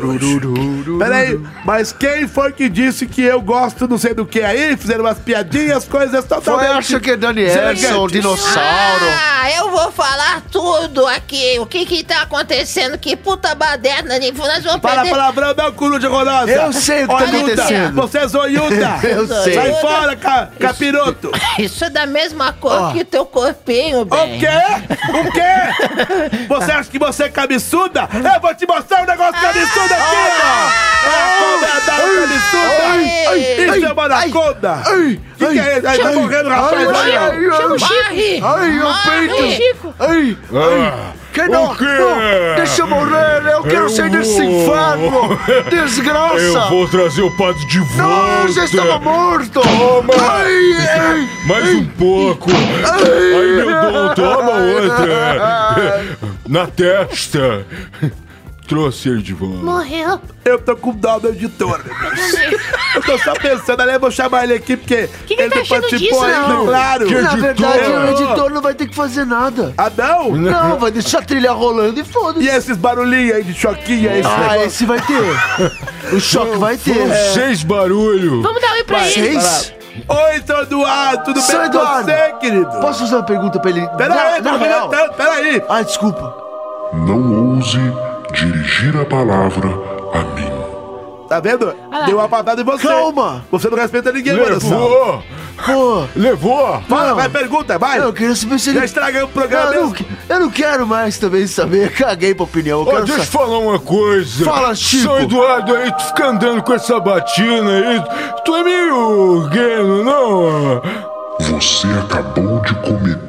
Peraí, mas quem foi que disse que eu gosto não sei do que aí? Fizeram umas piadinhas, coisas
Foi,
totalmente...
acho que é Danielson,
Deselegante.
dinossauro.
Ah, eu vou falar tudo aqui. O que que tá acontecendo? Que puta baderna. né? Nós vamos
Fala
perder...
palavrão, não, coruja rodosa.
Eu sei o que tá acontecendo.
Você é zoiuda.
Eu sei.
Sai fora, ca, capiroto.
Isso é da mesma cor que o teu corpinho, bem.
Quê? O quê? Você acha que você é cabeçuda? Eu vou te mostrar um negócio cabeçuda aqui, ó. Anaconda da cabeçuda. Isso é uma anaconda.
Ai,
O que, que é isso? Aí tá morrendo, rapaz. aí, ó.
ai,
Chama o Chico.
ai, o.
Chico.
Ai, ai. Que não,
o quê?
não, deixa eu morrer, eu quero
Eu
sair desse
vou.
inferno. Desgraça.
Eu vou trazer o padre de volta.
Não, eu já estava morto.
Toma.
Ai, ai.
Mais um pouco. Aí, meu dom, toma outra. Na testa. Trouxe ele de volta.
Morreu.
Eu tô com dó do editor. Eu tô só pensando, ali eu vou chamar ele aqui porque
Que que
ele
tá
participou
disso,
ainda,
não?
claro.
Que
Na verdade,
editor?
o editor não vai ter que fazer nada.
Ah, não?
Não, vai deixar a trilha rolando e
E
foda-se.
esses barulhinhos aí de choquinho aí? esse
Ah,
negócio?
esse vai ter. O choque vai ter.
Seis barulhos.
Vamos dar um oi pra ele.
Seis?
Oi, seu Eduardo, tudo
Seu
bem
Eduardo.
com você, querido?
Posso fazer uma pergunta pra ele?
Pera
Na-
aí,
na
tô
real.
comentando, pera aí.
Ah, desculpa.
Não ouse dirigir a palavra a mim.
Tá vendo?
lá.
Deu uma patada em você.
Calma.
Você não respeita ninguém, mano.
Levou.
Pô,
Levou.
Não.
vai, pergunta, vai.
não, eu queria saber se ele...
Já estragamos o programa
Não, eu, não,
mesmo.
eu não quero mais também saber. Caguei pra opinião. Eu
deixa eu
sa-
falar uma coisa.
Fala, Chico.
São Eduardo aí, tu fica andando com essa batina aí. Tu é meio gay, não?
Você acabou de cometer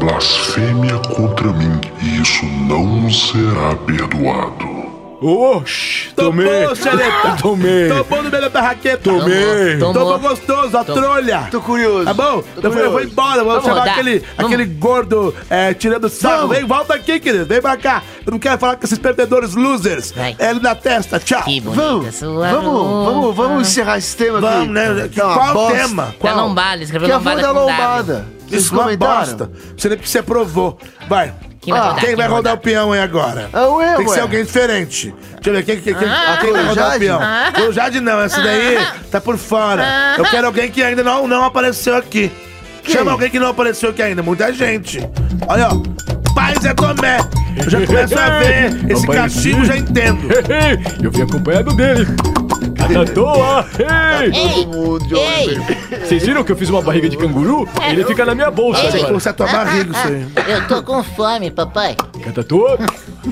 blasfêmia contra mim e isso não será perdoado.
Oxi, tomei.
Tomou, xereta.
Tomei.
Tomou no meio da barraqueta.
Tomei.
Tomou.
Tomou gostoso, a trolha.
Tô curioso.
Tá bom?
Tô
Eu vou, eu vou
curioso.
embora, vou
Vamos
chamar
rodar.
aquele,
Vamos.
aquele gordo é, tirando sarro. Vem, volta aqui, querido. Vem pra cá. Eu não quero falar com esses perdedores losers.
Vai.
É ele na testa, tchau.
Que bonita
Vamos,
sua
vamos,
roupa.
vamos, vamos encerrar esse tema aqui.
Vamos, né?
Uma
Qual o
bosta.
tema?
Da
Qual?
lombada, escreveu
Que a
lombada
voz da
com
lombada. Vocês
Isso é uma bosta. Você nem porque você provou. Vai.
Quem vai
Ah,
rodar?
Quem vai rodar o peão aí agora?
É o eu,
Tem que ser
ué.
alguém diferente. Deixa eu ver, quem, quem, quem,
Ah,
quem vai rodar o
Corujade?
peão?
Ah.
Corujade não, essa daí tá por fora.
Ah.
Eu quero alguém que ainda não, não apareceu aqui. Chama alguém que não apareceu aqui ainda, muita gente. Olha, ó. Pai Zé Tomé. Eu já começo a ver. Esse castigo já entendo.
Eu vim acompanhado dele. Cada toa. Ei.
Ei,
Todo mundo de olho
ei.
Vocês viram que eu fiz uma barriga de canguru? Ele fica na minha bolsa
Ei.
agora.
Você é tua barriga, isso aí.
Eu tô com fome, papai.
Catatoa?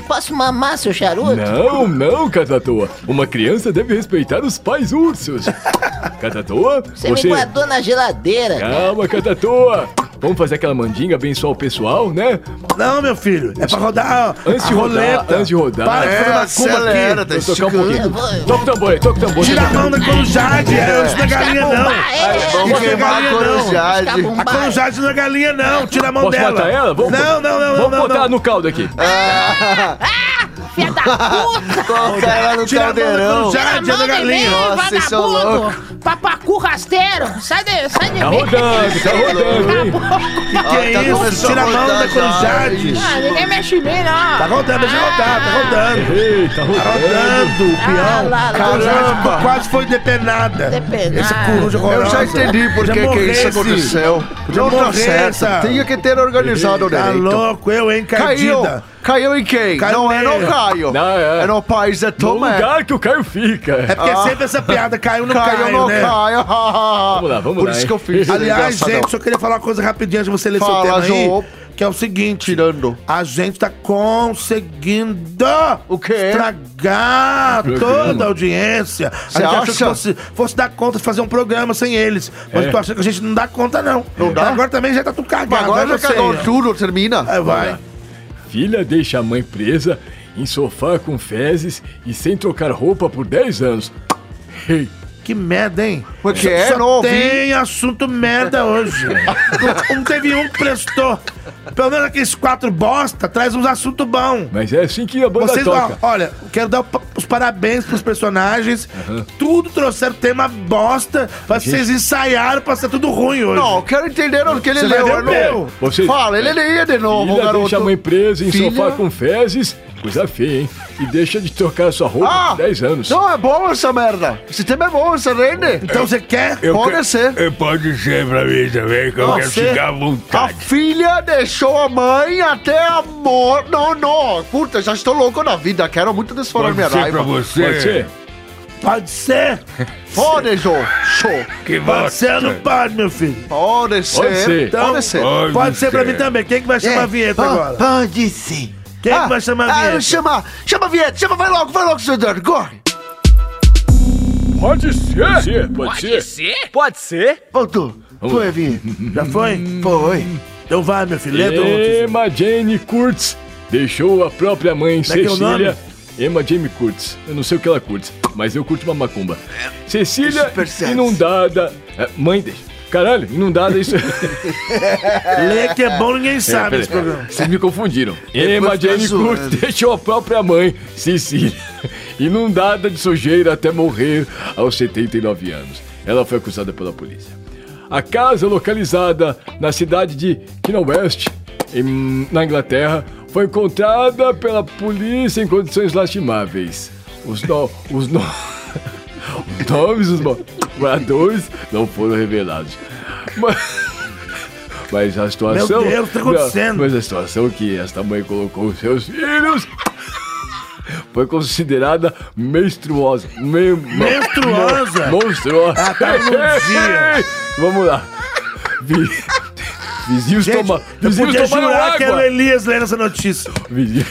Posso mamar seu charuto?
Não, não, Catatoa. Uma criança deve respeitar os pais ursos. Catatoa,
Você, me guardou na geladeira.
Calma, Catatoa. Vamos fazer aquela mandinga, abençoar o pessoal, né?
Não, meu filho. É pra rodar ó,
Antes de rodar,
roleta.
antes de rodar.
Para de
É,
fazer macumba
acelera,
aqui.
tá
Vou tocar um pouquinho.
vou...
Toca o tambor toca o tambor.
Tira a mão da corujade. É, isso não é galinha, não.
É,
Vamos
é
queimar a
galinha, não.
corujade.
A corujade não é galinha, não. Tira a mão
Posso
dela.
matar ela? Vamos
não, não, não,
Vamos
não,
botar
não.
no caldo aqui.
Filha da puta!
Coloca ela no
Tira a mão
caldeirão.
da galinha.
Nossa, vocês são
vagabundo! Papacu rasteiro! Sai de, sai de
Tá
mim!
rodando, tá rodando, hein?
Que que é
tá
isso? Tira a
a
mão da corujade.
Ah, ninguém mexe em mim, não!
Tá rodando, deixa rodar, tá rodando.
Ei, tá
Tá
rodando.
rodando, o
Ah,
peão.
lá, lá,
A corujade
Caramba.
quase foi depenada.
Depenada.
Essa coruja
Eu
horrorosa.
já entendi por que, que isso aconteceu.
Já
Não tá
morresse.
certo. Tinha que ter organizado
Tá
direito.
louco, eu, hein,
Caiu. Caiu em quem? Não é no
nele.
Caio.
Não, é.
É no país é
No
Tomé.
lugar que o Caio fica.
É porque
Ah.
sempre essa piada caiu no
Caiu
Caio,
no
né?
Caio.
Vamos lá, vamos
Por
lá,
isso que eu fiz.
Aliás, gente, só queria falar uma coisa rapidinho antes de você ler
Fala,
seu tema aí.
João.
Que é o seguinte.
Tirando.
A gente tá conseguindo
O quê?
estragar toda a audiência.
Você
a gente achou que
acha?
fosse, fosse dar conta de fazer um programa sem eles. Mas eu tô achando que a gente não dá conta, não.
Não dá?
Agora também já tá tudo cagado.
Mas agora
vai
já cagou tudo, termina.
Aí vai.
Filha deixa a mãe presa em sofá com fezes e sem trocar roupa por 10 anos. Ei,
Que merda, hein?
Porque
Só-
é,
só
não ouvi.
tem assunto merda hoje. não, não teve um que prestou. Pelo menos aqueles quatro bosta traz uns assuntos bons.
mas é assim que a banda
Vocês, ó,
toca.
olha, quero dar os parabéns pros personagens. Tudo trouxeram tema bosta pra vocês ensaiaram pra ser tudo ruim hoje.
Não, eu quero entender o que ele
Você
leu.
ver o
Arnaldo.
meu.
Vocês-
Fala, ele lia de novo,
Filha
garoto.
deixa a mãe presa em
Filha?
sofá com fezes. Coisa feia, hein? E deixa de trocar sua roupa
Ah!
por 10 anos.
Não, é bom essa merda. Esse tema é bom, você rende.
Então você quer?
Pode ser.
É, Pode ser pra mim também, que eu quero ficar à
A
vontade.
filha deixou a mãe até a morte. Não, não. Puta, já estou louco na vida. Quero muito desforar minha raiva.
você. Pode ser?
Pode ser.
Pode, Jô. Show.
Que
Pode ser ou não pode, meu filho?
Pode ser.
Pode ser.
Então,
Pode ser.
Pode, ser pra mim também. Quem que vai chamar a vinheta agora?
Pode sim.
Quem que vai chamar a
ah,
vinheta?
chama, chama a vinheta. Chama, vai logo, vai logo, seu Eduardo. Corre.
Pode ser. Pode ser.
ser?
Pode ser?
Voltou. Foi a vinheta.
Já foi?
Foi.
Então vai, meu filho. Dom.
Emma Jane Kurtz deixou a própria mãe
Como é que é o nome?
Cecília. Emma Jane Kurtz. Eu não sei o que ela curte, mas eu curto uma macumba. Cecília
Super sexy.
inundada. é, mãe deixa. Caralho, inundada isso.
Lê que é bom, ninguém sabe
peraí.
esse programa.
Vocês me confundiram. Emma Jane. Kurtz deixou a própria mãe, Cecília, inundada de sujeira até morrer aos 79 anos. Ela foi acusada pela polícia. A casa localizada na cidade de Kina West, em- na Inglaterra, foi encontrada pela polícia em condições lastimáveis. Os, no, os, no, nomes dos moradores não foram revelados. Mas, mas a situação.
Meu Deus, o que tá acontecendo?
Mas a situação que esta mãe colocou os seus filhos foi considerada menstruosa. Me,
Menstruosa?
mo- monstruosa.
Ah, tá dia.
Vamos lá. Vi- vizinhos
Gente,
toma,
eu
vizinhos tomaram
jurar que era o
água.
Elias lendo essa notícia.
Vizinho-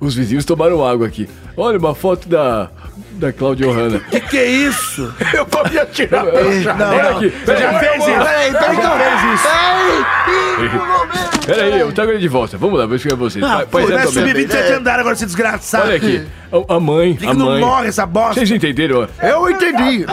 Os vizinhos tomaram água aqui. Olha uma foto da da Cláudia Ohana.
Que que é isso?
Eu vou me atirar.
Não, não.
aqui.
Você já fez isso?
Peraí, peraí,
Já
peraí.
fez isso?
Pera aí, eu trago ele de volta. Vamos lá, vou explicar pra vocês.
Ah,
Vai- vai dentro
subir
também.
27 andares agora, esse desgraçado.
Olha aqui. A, a mãe,
que
a
que não
mãe.
morre essa bosta?
Vocês entenderam?
Eu entendi.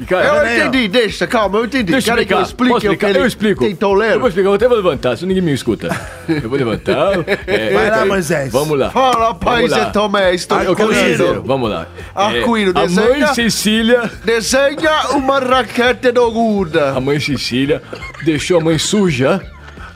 E, cara,
Eu
ó.
entendi. Deixa, calma, eu entendi.
Deixa eu
Querem que eu explique
Posso explicar?
ele
Eu explico.
tentou
Eu
ler?
vou explicar, eu até vou levantar, senão ninguém me escuta. Eu vou levantar. é,
Vai lá,
é,
Moisés.
Vamos lá.
Fala, pai
Vamos lá.
Zé Tomé, estou
Ah, eu
Arco-íris.
dizer, vamos lá.
Arco-íris,
a
desenha.
mãe Cecília,
Desenha uma raquete do
a
Guda.
mãe Cecília deixou a mãe suja,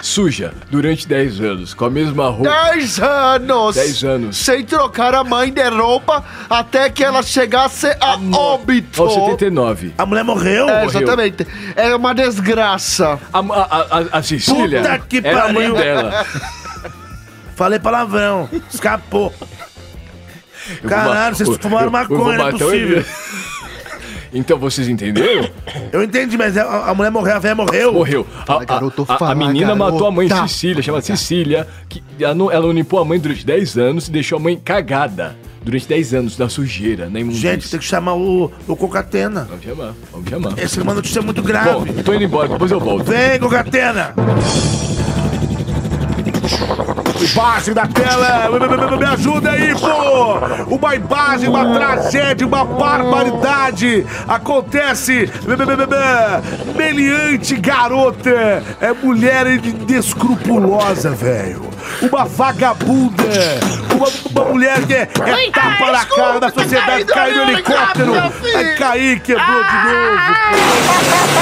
suja, durante 10 anos, com a mesma roupa.
10 anos.
10 anos.
Sem trocar a mãe de roupa até que ela chegasse a óbito.
Aos 79.
A mulher morreu?
É, exatamente. É uma desgraça.
A, a, a, a Cecília
Puta que
era a mãe
pariu.
dela.
Falei palavrão. Escapou. Caralho, vocês fumaram maconha, não é possível.
Então vocês entenderam?
Eu entendi, mas a, a mulher morreu, a velha morreu.
Morreu. A,
garoto,
a- a- menina
garota.
matou a mãe Cecília, chama Cecília, que ela não, ela não limpou a mãe durante 10 anos e deixou a mãe cagada durante 10 anos na sujeira, na imundícia.
Gente, tem que chamar o, o Cocatena.
Vamos chamar, vamos chamar.
Essa é uma notícia muito
Bom,
grave.
tô indo embora, depois eu volto.
Vem, Cocatena! Imagem da tela! Me- ajuda aí, pô! Uma imagem, uma tragédia, uma barbaridade! Acontece! me- me- me- me- me- Meliante garota! É mulher inescrupulosa, velho! Uma vagabunda! Uma, uma mulher que é, é tapa na cara da
desculpa,
sociedade!
tá
Caiu no helicóptero! Vai cair, quebrou de novo!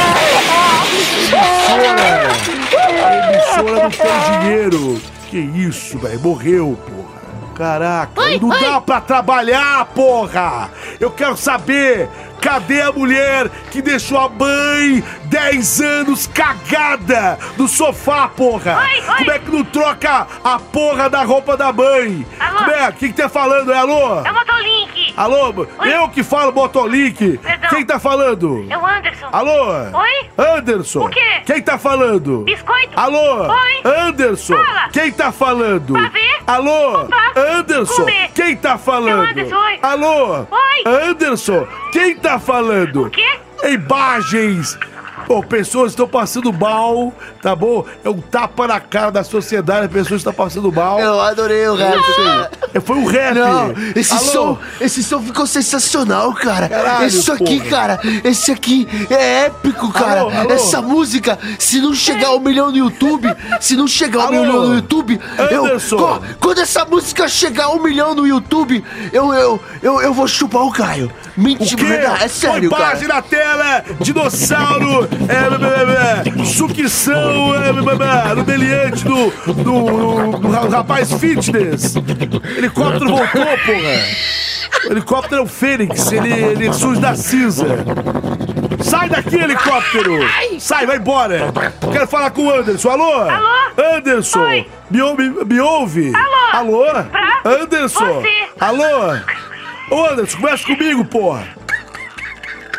A emissora não tem dinheiro. Que isso, velho? Morreu, porra. Caraca,
Ai,
não
ai.
dá pra trabalhar, porra! Eu quero saber, cadê a mulher que deixou a mãe 10 anos cagada no sofá, porra?
Ai.
Como é que não troca a porra da roupa da mãe?
Alô?
Como é? O que, que tá falando, é alô?
É o Motolink!
Alô, eu que falo, Botolink.
Perdão.
Quem tá falando?
É o Anderson.
Alô?
Oi?
Anderson.
O quê?
Quem tá falando?
Biscoito?
Alô?
Oi?
Anderson.
Fala.
Quem tá falando?
Pavê?
Alô?
Opa.
Anderson.
Comer.
Quem tá falando?
Anderson, oi.
Alô?
Oi.
Anderson. Quem tá falando?
O quê?
Imagens. Pô, pessoas estão passando mal, tá bom? É um tapa na cara da sociedade, as pessoas estão passando mal.
Eu adorei o rap.
É, Foi um rap.
Não, esse
Alô?
som, esse som ficou sensacional, cara.
Caralho,
Isso aqui,
porra.
cara, esse aqui é épico, cara.
Alô, alô?
Essa música, se não chegar ao milhão no YouTube, se não chegar ao
Alô?
milhão no YouTube, eu,
Anderson.
Co- quando essa música chegar ao milhão no YouTube, eu, eu, eu, eu vou chupar o Caio. Mentira, verdade, é sério,
Foi
cara.
na tela, dinossauro, é, é, é, é, sucção, é, no deliante do, do, do ra- rapaz fitness. Helicóptero voltou, porra. O helicóptero é o Fênix, ele, ele surge da cinza. Sai daqui, helicóptero! Sai, vai embora! Quero falar com o Anderson. Alô?
Alô?
Anderson!
Oi.
Me, ouve, me ouve?
Alô?
Alô?
Pra
Anderson!
você.
Alô? Ô, Anderson, conversa comigo, porra!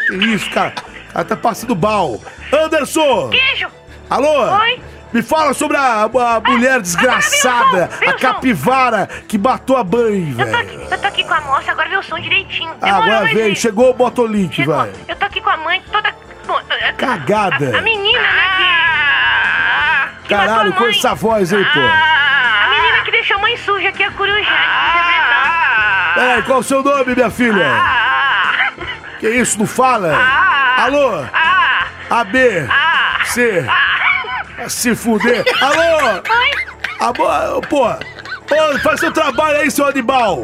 Que isso, cara? O cara tá passando mal. Anderson!
Queijo.
Alô?
Oi.
Me fala sobre a, a mulher desgraçada,
vem o som, vem o
a capivara que matou a mãe,
Eu tô,
velho.
aqui, eu tô aqui com a moça, agora vê o som direitinho.
Ah, agora veio. chegou o Botolink,
Chegou.
vai.
Eu tô aqui com a mãe toda...
Cagada.
A, a menina, né, que... a
Caralho, com essa voz aí, pô.
A menina que deixou a mãe suja aqui, a coruja.
Peraí, qual o seu nome, minha filha? Que isso, não fala? Alô? A, B, C, se fuder. Alô? Pô, Ô, faz seu trabalho aí, seu animal.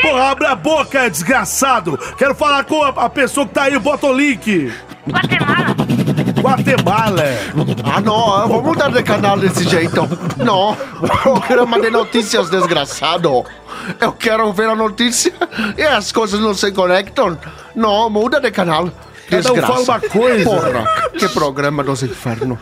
Porra, abre a boca, desgraçado. Quero falar com a, a pessoa que tá aí, bota o link.
Guatemala.
Guatemala.
Ah, não, vamos mudar de canal desse jeito. Não, programa de notícias desgraçado. Eu quero ver a notícia e as coisas não se conectam. Não, muda de canal.
Cada um fala uma coisa.
Porra, que programa dos infernos.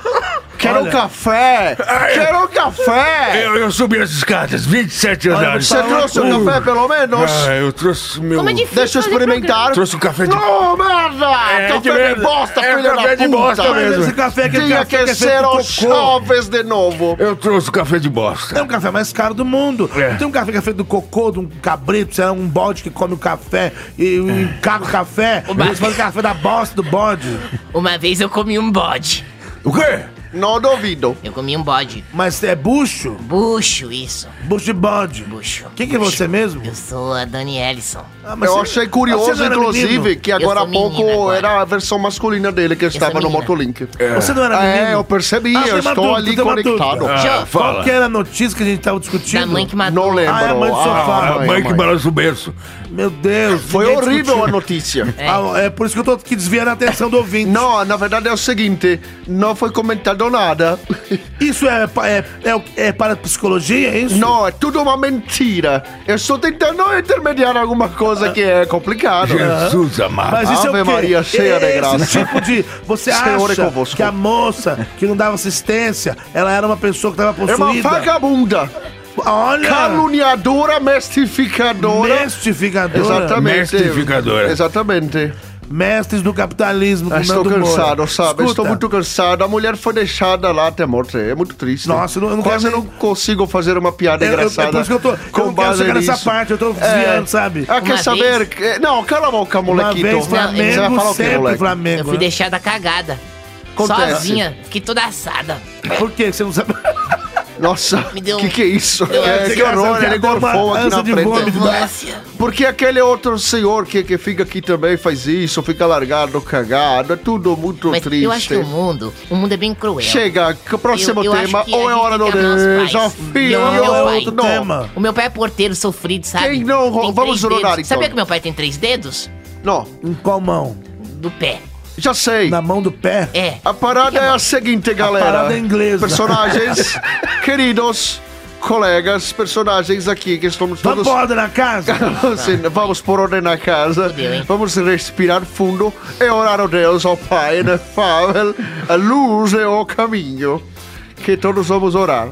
Quero
Olha.
um café! Quero um café!
Eu, eu subi as escadas, 27 andares.
Você trouxe um café, pelo menos?
Ah, eu trouxe meu...
Como é difícil
Deixa eu
fazer
experimentar.
Trouxe um café de...
Não, merda!
É,
café
de
de,
merda.
bosta,
É,
filha
café
da
de
puta!
bosta mesmo.
esse café, aquele
Tinha
café
que
que é
ser
feito
o
com cocô.
Chaves de novo.
Eu trouxe o café de bosta.
É o café mais caro do mundo.
É.
Não tem um café que é feito do cocô, de um cabrito, sei lá, um bode que come o café e encarga o café.
Oba.
Eles fazem café da bosta do bode.
Uma vez eu comi um bode.
O quê?
Não duvido.
Eu comi um bode.
Mas é bucho?
Bucho, isso.
Bucho de bode.
Bucho.
Quem que é você mesmo?
Eu sou a Dani Ellison.
Ah, mas
Eu
você-
achei curioso,
não era
inclusive,
menino?
que agora há
sou menina
pouco
agora.
era a versão masculina dele que estava no
menina.
Motolink.
Você não era menino?
É, eu percebi,
Ah,
eu
tem uma
estou
dúvida,
ali
tem uma
conectado.
dúvida.
Ah, fala.
Qual que era a notícia que a gente tava discutindo?
Da mãe que matou.
Não lembro.
Ah, é a mãe do sofá.
A mãe que balança o berço.
Meu Deus.
Foi
ninguém
horrível
discutiu.
a notícia.
Ah, é por isso que eu tô aqui desviando a atenção do ouvinte.
Não, na verdade é o seguinte, não foi comentado nada.
Isso é, é, é, é para psicologia, é isso?
Não, é tudo uma mentira. Eu estou tentando intermediar alguma coisa que é complicado.
Jesus amado.
Mas isso é
Ave? Maria, cheia de
Esse
graça.
tipo de... Você
Senhor é
acha que a moça que não dava assistência, ela era uma pessoa que estava
É uma
possuída?
vagabunda.
Olha!
Caluniadora, mistificadora.
Mestificadora.
Exatamente.
Mestificadora.
Exatamente.
Mestres do capitalismo. com
Ah, Estou
Nando Moura.
cansado, sabe?
Escuta,
Estou muito cansado. A mulher foi deixada lá até morte. É muito triste.
Nossa, eu não- eu não
Quase
quero
não consigo fazer uma piada
É, eu- é
engraçada.
por isso que eu tô- eu
com
não quero chegar nessa parte, eu tô desviando, sabe?
Ah, quer
Uma
saber?
vez-
que- Não, cala a boca,
Uma
molequito.
vez
Você vai
Flamengo,
falar o quê,
sempre
moleque?
Flamengo.
Eu fui
né?
deixada cagada.
Acontece.
Sozinha. Fiquei toda assada.
Por quê? Você não sabe...
Nossa,
deu
que que é isso?
Deu-
É, que horror, ele
dar uma
gorfou aqui na
de
frente.
Ambulância.
Porque aquele outro senhor que, que fica aqui também faz isso, fica largado, cagado, é tudo muito
Mas
triste.
eu acho que o mundo, o mundo é bem cruel.
Chega, que o próximo
Eu- eu
tema,
que
ou é hora do
Não, meu
ou
pai.
outro não.
Tema.
O meu pai é porteiro sofrido, sabe?
Quem não-
Tem
vamos
dedos.
então.
Sabia que meu pai tem três dedos?
Não,
Em qual mão?
Do pé.
Já sei.
Na mão do pé?
É.
A parada é a seguinte, galera.
parada é inglesa.
Personagens queridos, colegas, personagens aqui que estamos
Vamos
todos...
por ordem na casa?
Sim, vamos por ordem na casa. Vamos respirar fundo e orar a Deus, ao Pai inefável, a luz e o caminho. Que todos vamos orar.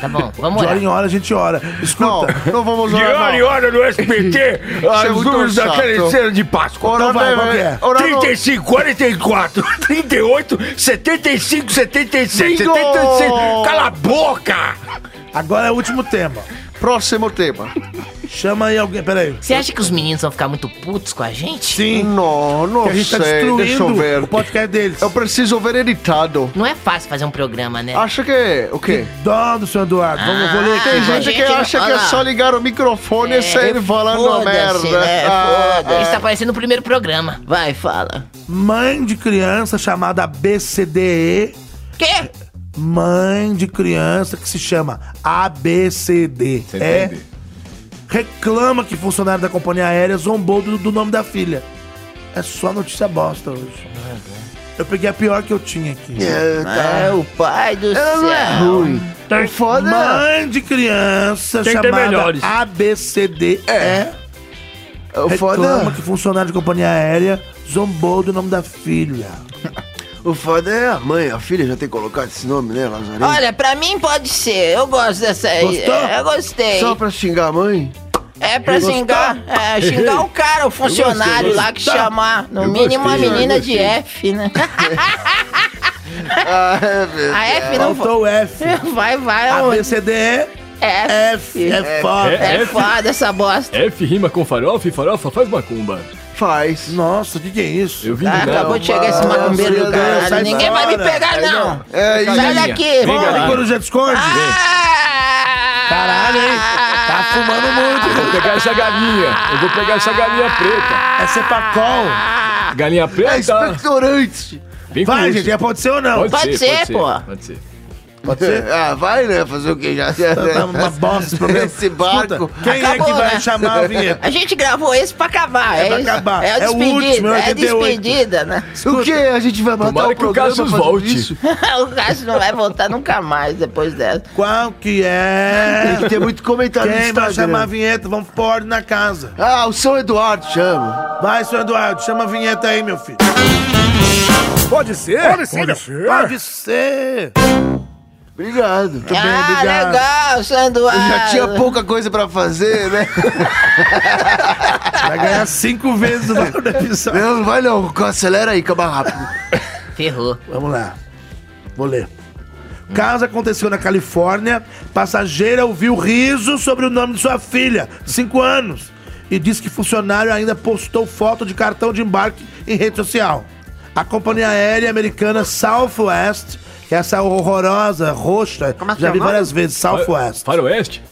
Tá bom, vamos
De hora
orar.
em hora a gente ora. Escuta.
Não, não vamos
De
orar,
hora em hora no SBT, as
muito
luzes da teleceira de Páscoa.
Então vai, qual é?
Orar não-
35, 44, 38, 75, 77,
Bingo!
76. Cala a boca!
Agora é o último tema.
Próximo tema.
Chama aí alguém. Peraí.
Você acha que os meninos vão ficar muito putos com a gente?
Sim.
Não, não
Que a gente tá
sei. Deixa eu
destruindo
ver.
o podcast deles.
Eu preciso ver editado.
Não é fácil fazer um programa, né?
Acha que... O quê?
Dó do senhor Eduardo. Vamos, eu vou ler
Ah,
Tem
aqui.
gente,
gente
que
não-
acha que
olha
é só ligar o microfone e sair falando
foda-se,
merda.
né?
Ah,
Foda-se. Isso tá parecendo o primeiro programa. Vai, fala.
Mãe de criança chamada BCDE.
Quê?
Mãe de criança que se chama ABCD.
Você
É.
entende?
Reclama que funcionário da companhia aérea zombou do, do nome da filha. É só notícia bosta hoje. Eu peguei a pior que eu tinha aqui.
É, tá.
É o pai do
Ela
céu.
não é ruim.
Tem-
O foda
Mãe de criança
Tem
chamada. ABCD. É.
o
Reclama
foda,
que funcionário de companhia aérea zombou do nome da filha.
o foda é a mãe, a filha já tem colocado esse nome, né, Lazarento?
Olha, pra mim pode ser. Eu gosto dessa aí.
Gostou?
É, eu gostei.
Só pra xingar a mãe?
É pra
Gostou?
xingar. É, xingar o cara, o funcionário
gostei,
lá que chamar. No
Eu
mínimo
gostei,
a
eu
menina de. F, né?
Ah, é verdade.
A F não
Faltou o F.
vai. Vai, vai. aonde?
ABCD é
F.
F. É foda.
É
F.
foda essa bosta.
F rima com farofa e farofa faz macumba.
Faz.
Nossa, o que, que é isso?
Eu vim
Ah,
do
acabou de chegar esse macumbeiro do
Deus, sai
caralho. Ninguém vai me
fora.
pegar,
Aí
não.
É,
Sai daqui.
Vem,
Fora. Coruja esconde.
Ah!
Caralho, hein? Tá fumando muito.
Eu vou pegar essa galinha. Eu vou pegar essa galinha preta.
É cepacol.
Galinha
é
preta.
expectorante.
Vem
Vai, gente, pode ser ou não?
Pode ser, pô.
Pode ser.
Pode ser?
Ah, vai, né? Fazer o quê? Já,
Tá uma bosta esse programa.
Esse barco.
Escuta, quem é
Acabou,
que vai
né?
chamar a vinheta?
A gente gravou esse pra acabar.
É
É,
pra
isso.
acabar.
É,
É o
despedida.
último, é
é a
88.
despedida, né?
O quê? A gente vai matar o
que o
programa
Cassius
fazendo
volte.
isso?
o Cássio não vai voltar nunca mais depois dessa.
Qual que é?
Tem que ter muito comentário
Quem vai chamar a vinheta? Vamos pôr na casa.
Ah, o São Eduardo chama.
Vai, seu Eduardo, chama a vinheta aí, meu filho.
Pode ser? Pode ser. Pode ser.
Pode ser.
Obrigado.
Muito bem,
ah,
obrigado.
legal, Sanduário.
Eu já tinha pouca coisa pra fazer, né?
Vai ganhar cinco vezes o valor do episódio.
Não, vai não. Acelera aí, acaba rápido.
Ferrou.
Vamos lá. Vou ler. Caso aconteceu na Califórnia, passageira ouviu riso sobre o nome de sua filha, 5 anos, e disse que funcionário ainda postou foto de cartão de embarque em rede social. A companhia aérea americana Southwest, é essa horrorosa, roxa,
Como é que
já
é o
vi
nome?
várias vezes, Southwest.
Faroeste?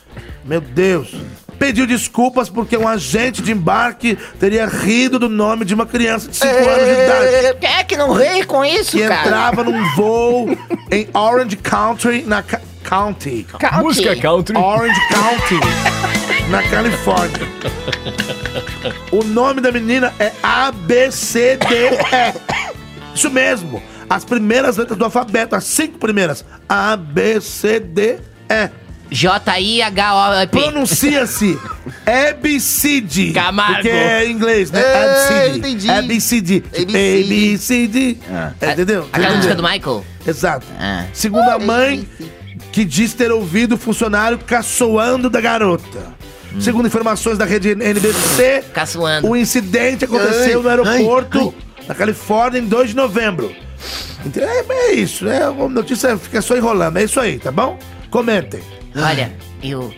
Meu Deus. Pediu desculpas porque um agente de embarque teria rido do nome de uma criança de 5 anos de idade
Quem é que não ri com isso,
que
cara?
entrava num voo em Orange Country, na ca- County.
County.
Música country.
Orange County, na Califórnia. O nome da menina é ABCDE. Isso mesmo. As primeiras letras do alfabeto, as cinco primeiras. ABCDE.
J-I-H-O-P.
Pronuncia-se ABCD.
Camargo.
Porque é em inglês, né?
É,
ABCD.
entendi.
ABCD. ABCD. Entendeu?
Aquela música do Michael?
Exato.
Ah.
Segundo a mãe, que diz ter ouvido o funcionário caçoando da garota. Segundo informações da rede NBC,
Caçoando.
o incidente aconteceu no
Ai,
aeroporto da Califórnia em 2 de novembro. Então, é, é isso, né? A notícia fica só enrolando. É isso aí, tá bom? Comentem.
Olha, eu,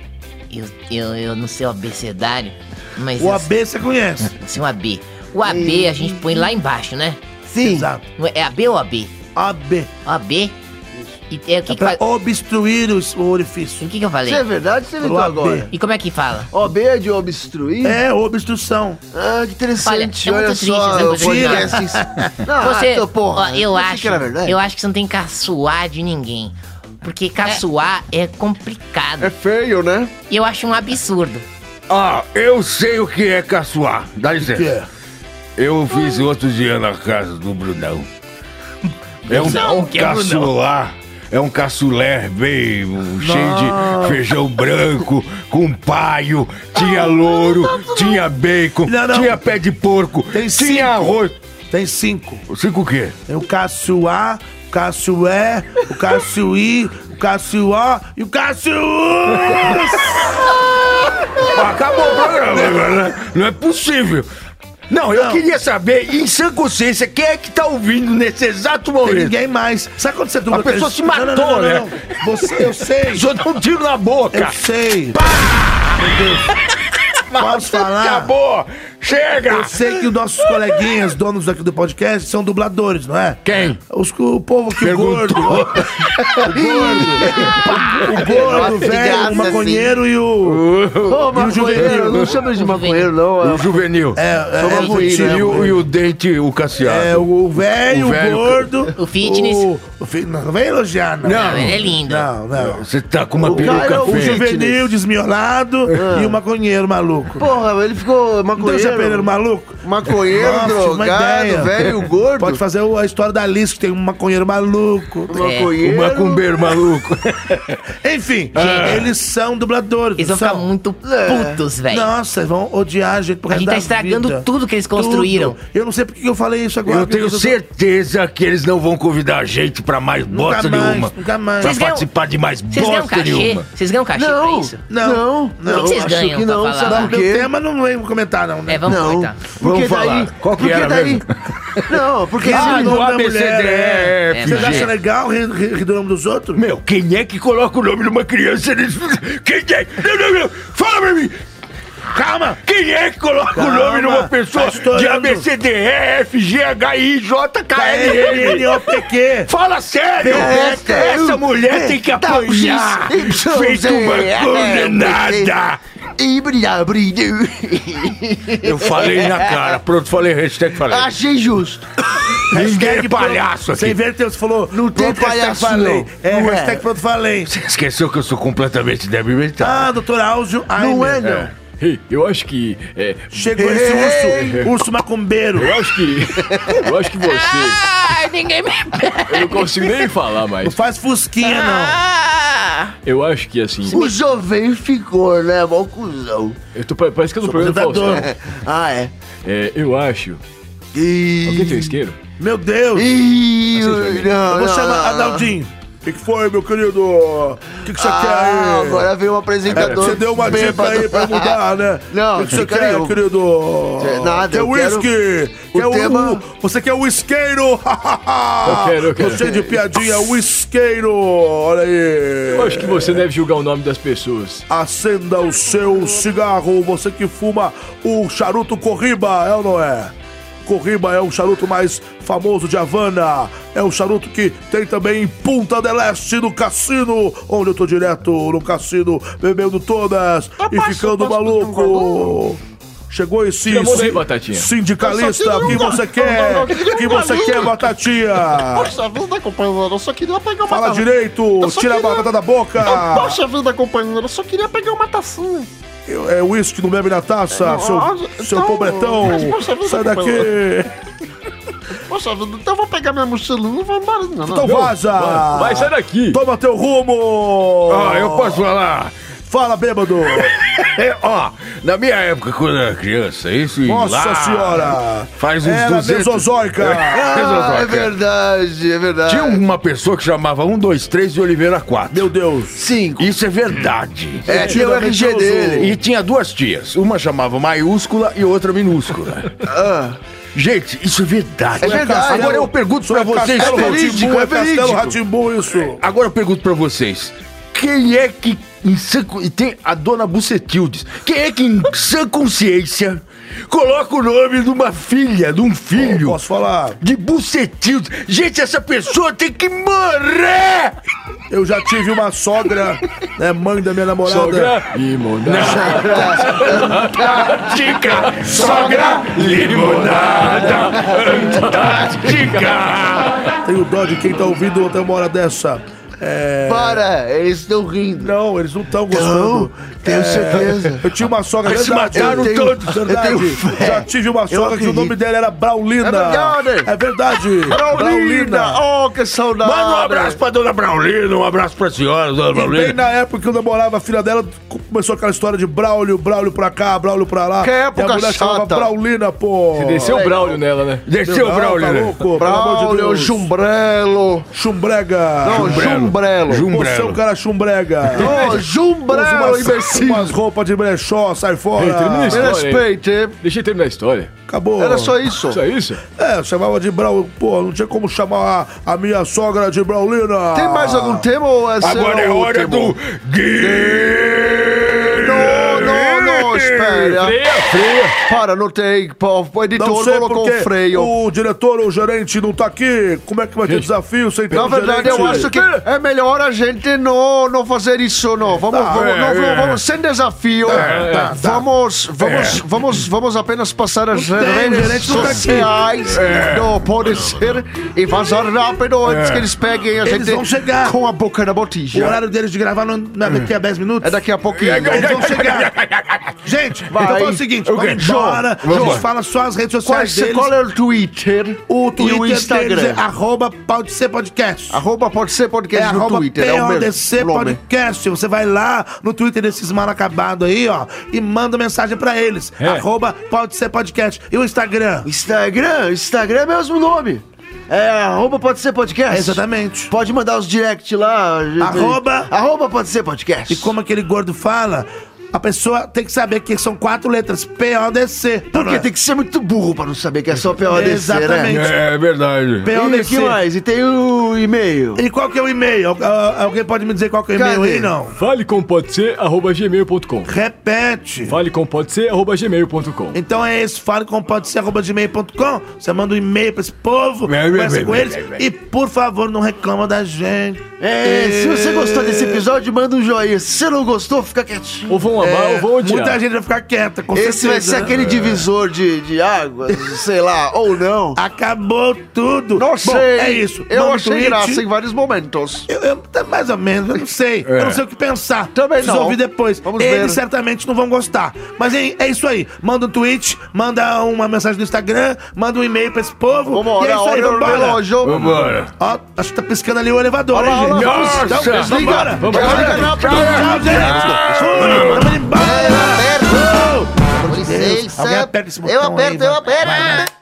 eu, eu, eu não sei o abecedário, mas...
O AB você conhece.
sei o AB. O AB a gente põe lá embaixo, né?
Sim.
Exato.
É AB ou AB?
AB.
AB? E é, o que
É
que
pra
faz...
obstruir o, o orifício.
O que que eu falei?
Isso é verdade, você inventou agora.
E como é que fala?
OB é de obstruir?
É, obstrução.
Ah, que interessante.
Olha, é
Olha, só, podcast isso. Não,
Você,
ah, porra.
ó, eu acho,
que
eu acho que você não tem que caçoar de ninguém. Porque caçoar é, complicado.
É feio, né?
E eu acho um absurdo.
Ah, eu sei o que é caçoar. Dá
Que
licença.
é?
Eu fiz outro dia na casa do Brunão. É um
Brunão, que é
caçoar. É um caçulé bem cheio de feijão branco, com paio, tinha louro, tinha bacon,
Não, não.
tinha pé de porco,
Tem
tinha
cinco.
arroz.
Tem cinco.
Cinco o quê?
Tem o Caçuá, o Caçué, o Caçuí, o Cássio A e o Cássio...
Acabou o programa agora, né? Não é possível. Não, eu
Não.
queria saber, em sã consciência, quem é que tá ouvindo nesse exato
Tem
momento?
ninguém mais. Sabe quando você...
A pessoa se matou, né?
não. Você, eu sei.
Só dá um tiro na boca.
Eu sei. Meu Deus. Posso falar?
Acabou! Chega!
Eu sei que os nossos coleguinhas, donos aqui do podcast, são dubladores, não é?
Quem?
Os, o povo que gordo.
Perguntou.
O gordo, o velho, o maconheiro e o.
Ô,
E o
maconheiro,
juvenil.
não chama de maconheiro, não.
O juvenil.
É, é, é,
maconheiro,
sim,
né,
E o, e o dente, o cassiado.
é, o velho,
O
o
velho,
gordo.
o fitness.
O, o fi- não, não vem elogiar, não.
Não, ele é lindo.
Não, não.
Você tá com uma
O cara é
peruca
o
O juvenil desmiolado
Ah.
e o maconheiro maluco.
Porra, ele ficou
Então é
maconheiro.
maluco?
Maconheiro,
Nossa,
drogado,
ideia.
velho, gordo.
Pode fazer o- a história da Alice, que tem um maconheiro maluco.
Maconheiro.
O macumbeiro maluco.
Enfim, eles são dubladores.
Eles vão
não
ficar
são?
muito
É.
putos, velho.
Nossa, vão odiar a gente por
A
causa
gente tá estragando
vida.
tudo que eles construíram.
Tudo. Eu não sei porque que eu falei isso agora.
Eu tenho
porque
certeza que eles não vão convidar a gente pra mais bosta
mais,
nenhuma.
nunca mais.
Pra
ganham-
participar de mais
Vocês ganham
bosta nenhuma.
Vocês ganham cachê pra
Não,
isso?
Não,
não,
não.
O que vocês ganham
que
pra
não,
falar?
sabe
Não,
por quê?
tema não vamos comentar, não, né?
É, vamos
Não,
cortar.
porque
Vamos falar.
daí...
Qual que
porque
era
daí...
mesmo?
Não, porque...
Ah,
se-
nome da
ABCD,
mulher, é. Você acha legal rir, do nome dos outros?
Meu, quem é que coloca o nome de uma criança nisso? Quem é? Não, não, não. Fala pra mim.
Calma!
Quem é que coloca o
Calma,
nome de uma pessoa
tá
de A, B, C, D, E, F, G, H, I, J, K, L, M?
K-N-O-P-Q!
Fala sério!
Besta.
Essa mulher tem que apanhar! Feito uma condenada! Eu falei na cara, pronto, falei, hashtag falei.
Achei justo.
Ninguém é palhaço aqui.
inverteu, você falou.
Não tem palhaço,
falei. É,
Não é.
hashtag pronto falei.
Você esqueceu que eu sou completamente débil mental.
Ah, doutor Áudio.
Não é, não.
Ei, eu acho que. É,
Chegou esse urso, urso macumbeiro.
eu acho que. Eu acho que você.
Ai, ninguém me
Eu não consigo nem falar
Não
mais.
faz fusquinha, não.
Ah,
Eu acho que assim.
O jovem ficou, né? Mó cuzão.
Eu tô, parece que eu tô
Sou
programa do
apresentador.
Faustão.
Ah, é.
É, eu acho.
Ih,
Alguém tem um isqueiro?
Meu Deus.
Ih,
Vocês verem.
não,
Eu vou
não,
chamar
não, não.
Adaldinho.
O que, que foi, meu querido? O que, que você
Ah,
quer aí?
agora veio um apresentador.
Você deu uma dica aí pra mudar, né?
Não,
O que, que você quer,
nenhuma.
querido?
Nada,
Quer
eu quero-
whisky?
o
Quer o
tema-
Você quer whiskeiro? eu
quero, eu quero.
Gostei de piadinha, whiskeiro. Olha aí.
Eu acho que você deve julgar o nome das pessoas.
Acenda o seu cigarro, você que fuma o charuto Corriba, é ou não é? Corriba é o charuto mais famoso de Havana. É o charuto que tem também em Punta del Este, no cassino, onde eu tô direto no cassino, bebendo todas e ficando maluco. Chegou esse
Batatinha.
sindicalista, o que você quer? O que você quer, Batatinha?
Poxa vida, companheiro, eu só queria pegar uma
Fala
taça.
direito, tira a batata da boca.
Poxa vida, companheiro, eu só queria pegar uma tacinha.
É uísque, não bebe na taça,
Não,
seu,
ah,
seu
então,
pobretão. Sai daqui.
Poxa vida, então eu vou pegar minha mochilinha e vou embora. Não, não.
Então vaza.
vai, vai, sai daqui.
Toma teu rumo.
Ah, eu posso falar?
Fala, bêbado.
É, ó, na minha época, quando eu era criança, isso
Nossa
lá,
senhora.
Faz uns
Era
200...
mesozoica.
Ah, é verdade, é verdade.
Tinha uma pessoa que chamava 1, 2, 3 de Oliveira 4.
Meu Deus.
Cinco.
Isso é verdade.
É, tinha o RG dele.
E tinha duas tias. Uma chamava maiúscula e outra minúscula.
Ah,
Gente, isso é verdade.
É verdade.
Agora eu pergunto pra vocês todos.
verídico, é
é Castelo
verídico.
Ratimbu, isso.
Agora eu pergunto pra vocês. Quem é que em sã, e tem a dona Bucetildes. Quem é que em sã consciência coloca o nome de uma filha, de um filho?
Posso falar?
De Bucetildes. Gente, essa pessoa tem que morrer!
Eu já tive uma sogra, né, mãe da minha namorada.
Sogra e
Antártica, sogra limonada, Antártica.
Tenho dó de quem tá ouvindo até uma hora dessa. É...
para, eles estão rindo.
Não, eles não estão
Não,
gostando.
tenho certeza.
Eu tinha uma sogra,
Eles se mataram
tenho-
todos.
Verdade.
Eu tenho fé.
Já tive uma sogra que o nome dela era Braulina.
É verdade.
É verdade.
Braulina, oh, que saudade.
Manda um abraço pra dona Braulina, um abraço pra senhora, dona
E bem
Braulina.
na época que eu namorava a filha dela, começou aquela história de Braulio, Braulio pra cá, Braulio pra lá.
Que época
e a mulher chamava
chata.
Braulina, pô.
Você desceu o Braulio nela, né?
Desceu o
Não,
Braulina.
Tá louco, amor de
Braulio. Chumbrelo.
Chumbrega.
Não,
Chumbrega.
Jumbrelo.
Você é um cara chumbrega.
Ô, Jumbrelo, imbecil.
umas roupas de brechó, sai fora.
Ei, termina a
Me
história. hein?
respeite.
Deixa eu terminar a história.
Acabou.
Era só isso.
Só isso?
É, eu chamava de Brau. Pô, não tinha como chamar a, a minha sogra de Braulina.
Tem mais algum tema ou esse
Agora
é
é hora do Gui.
Freia, freia.
Para, anotei. Pô, O editor
Não
colocou o freio.
o diretor ou o gerente não tá aqui. Como é que vai ter desafio sem ter
Na verdade,
gerente?
eu acho que é melhor a gente não, não fazer isso, não. Vamos,
Tá,
vamos,
é,
não,
é.
vamos sem desafio.
tá, tá.
Vamos, vamos, vamos, vamos apenas passar as
tem, o
redes
não
sociais. Não pode ser e vazar rápido antes que eles peguem a
Eles
gente
vão chegar.
com a boca na
O
botija.
horário deles de gravar não, não é daqui a 10 minutos?
É daqui a pouquinho.
Eles vão chegar. Gente,
Vai.
então faz o seguinte,
O
vamos embora.
Vamos.
gente fala só as redes
Qual,
sociais deles.
qual é o Twitter?
O Twitter
e o Instagram?
deles é arroba pode ser podcast.
Arroba pode ser
É
podcast no
arroba
Twitter. É o mesmo.
Podcast. Você vai lá no Twitter desses mal acabados aí, ó, e manda mensagem pra eles.
É.
Arroba pode ser podcast. E o Instagram?
Instagram, Instagram é mesmo nome. É arroba pode ser podcast.
Exatamente.
Pode mandar os direct lá.
Arroba-
Arroba pode ser podcast.
E como aquele gordo fala, a pessoa tem que saber que são quatro letras. P-O-D-C.
Porque tem que ser muito burro pra não saber que é só PODC,
Exatamente.
né?
É verdade.
E o
P-O-D-C.
que mais? E tem o e-mail.
E qual que é o e-mail? Al- al- Alguém pode me dizer qual que é o e-mail
Cadê?
aí, não?
Fale com pode ser, arroba gmail.com.
Repete.
Fale com pode ser, arroba gmail.com.
Então é esse, fale com pode ser arroba gmail.com. Você manda um e-mail pra esse povo,
É, é,
conversa
é,
com
é,
eles
é, é.
e, por favor, não reclama da gente.
É, se você gostou desse episódio, manda um joinha. Se você não gostou, fica quietinho.
Ou vão amar ou vão odiar.
Muita gente vai ficar quieta, com
Esse vai
certeza,
ser
né?
aquele divisor de, de águas, sei lá, ou não.
Acabou tudo.
Não
Bom,
sei.
é isso.
Eu
Manda um
achei
tweet.
graça em vários momentos.
Eu, eu- tá mais ou menos, eu não sei. Eu não sei o que pensar.
Também
Preciso
não.
ouvir depois.
Vamos
Eles
ver.
certamente não vão gostar. Mas é, é isso aí. Manda um tweet, manda uma mensagem no Instagram, manda um e-mail pra esse povo.
Vamos
e é isso aí, vambora.
relógio.
Vambora.
Ó, acho que tá piscando ali o elevador,
Olha lá,
hein, gente?
Nossa!
Então, vambora.
Vambora.
Rápido.
Tchau, gente. Fui, vamos embora.
Com licença.
Alguém aperta esse
Eu
botão aí,
aperto, eu
vai.
aperto.
Vai, vai.